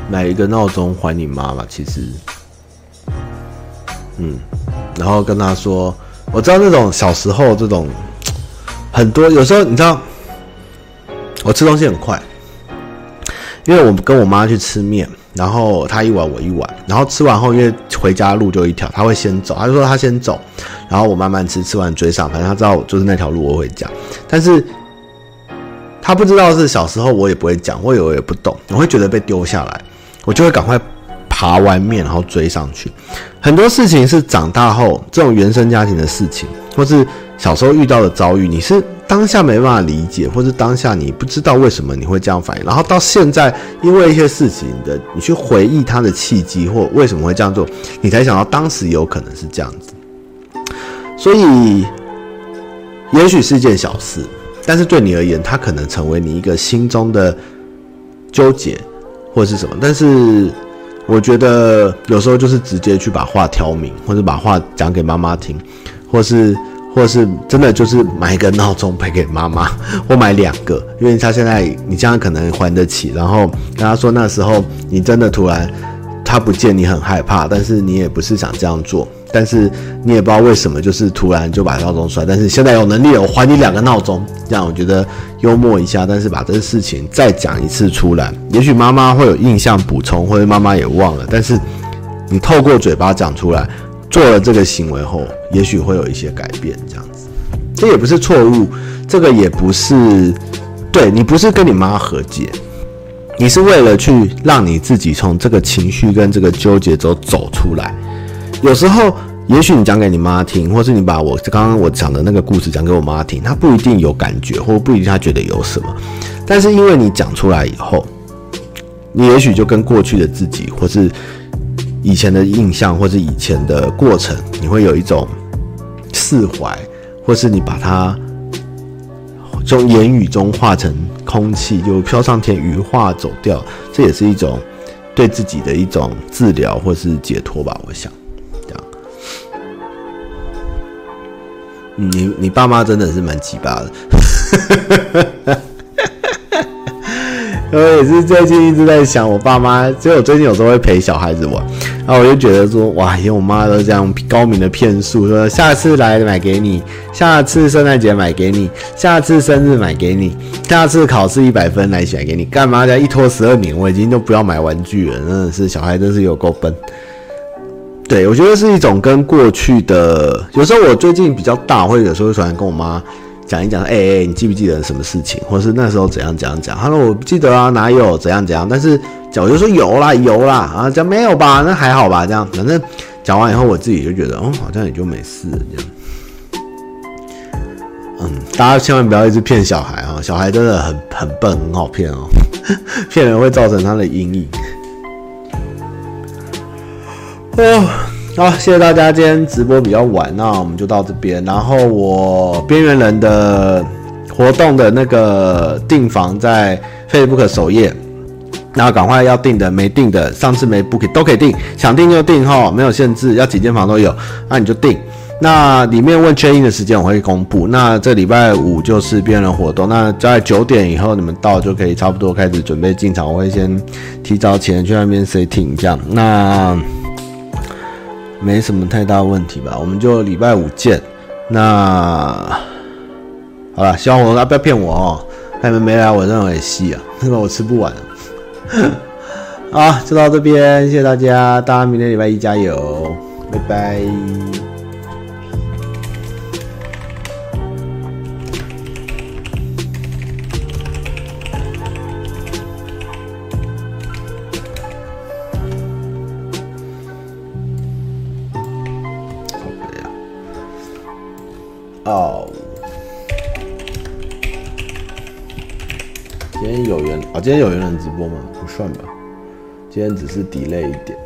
买一个闹钟还你妈妈，其实，嗯，然后跟他说，我知道那种小时候这种很多，有时候你知道，我吃东西很快，因为我跟我妈去吃面，然后她一碗我一碗，然后吃完后因为回家路就一条，她会先走，她就说她先走，然后我慢慢吃，吃完追上，反正她知道就是那条路我会讲，但是她不知道是小时候我也不会讲，我以为我也不懂，我会觉得被丢下来。我就会赶快爬完面，然后追上去。很多事情是长大后这种原生家庭的事情，或是小时候遇到的遭遇，你是当下没办法理解，或是当下你不知道为什么你会这样反应，然后到现在因为一些事情的你去回忆它的契机或为什么会这样做，你才想到当时有可能是这样子。所以，也许是一件小事，但是对你而言，它可能成为你一个心中的纠结。或是什么，但是我觉得有时候就是直接去把话挑明，或者把话讲给妈妈听，或是或是真的就是买一个闹钟陪给妈妈，或买两个，因为他现在你这样可能还得起，然后跟他说那时候你真的突然他不见你很害怕，但是你也不是想这样做。但是你也不知道为什么，就是突然就把闹钟摔。但是现在有能力了，我还你两个闹钟，这样我觉得幽默一下。但是把这个事情再讲一次出来，也许妈妈会有印象补充，或者妈妈也忘了。但是你透过嘴巴讲出来，做了这个行为后，也许会有一些改变。这样子，这也不是错误，这个也不是对你不是跟你妈和解，你是为了去让你自己从这个情绪跟这个纠结中走出来。有时候，也许你讲给你妈听，或是你把我刚刚我讲的那个故事讲给我妈听，她不一定有感觉，或不一定她觉得有什么。但是因为你讲出来以后，你也许就跟过去的自己，或是以前的印象，或是以前的过程，你会有一种释怀，或是你把它从言语中化成空气，就飘上天，羽化走掉。这也是一种对自己的一种治疗，或是解脱吧，我想。你你爸妈真的是蛮奇葩的。<laughs> 我也是最近一直在想，我爸妈，其实我最近有时候会陪小孩子玩，然后我就觉得说，哇，以前我妈都这样高明的骗术，说下次来买给你，下次圣诞节买给你，下次生日买给你，下次考试一百分来选给你，干嘛这样一拖十二年？我已经都不要买玩具了，真的是小孩真是有够笨。对，我觉得是一种跟过去的，有时候我最近比较大，或者有时候喜欢跟我妈。讲一讲，哎、哎、你记不记得什么事情，或是那时候怎样怎样讲？他说我不记得啊，哪有怎样怎样？但是我就说有啦有啦，啊讲没有吧？那还好吧？这样，反正讲完以后，我自己就觉得，哦，好像也就没事了这样。嗯，大家千万不要一直骗小孩啊，小孩真的很很笨，很好骗哦，<laughs> 骗人会造成他的阴影。哦。好，谢谢大家，今天直播比较晚，那我们就到这边。然后我边缘人的活动的那个订房在 Facebook 首页，那赶快要订的、没订的、上次没 book 都可以订，想订就订哈，没有限制，要几间房都有，那你就订。那里面问确认的时间我会公布。那这礼拜五就是边缘人活动，那在九点以后你们到就可以差不多开始准备进场，我会先提早前去那边 setting 这样。那。没什么太大问题吧，我们就礼拜五见。那好了，希望我啊不要骗我哦，他们没来我认为戏啊，那 <laughs> 个我吃不完。<laughs> 好，就到这边，谢谢大家，大家明天礼拜一加油，拜拜。哦，今天有缘啊？今天有缘人直播吗？不算吧，今天只是 delay 一点。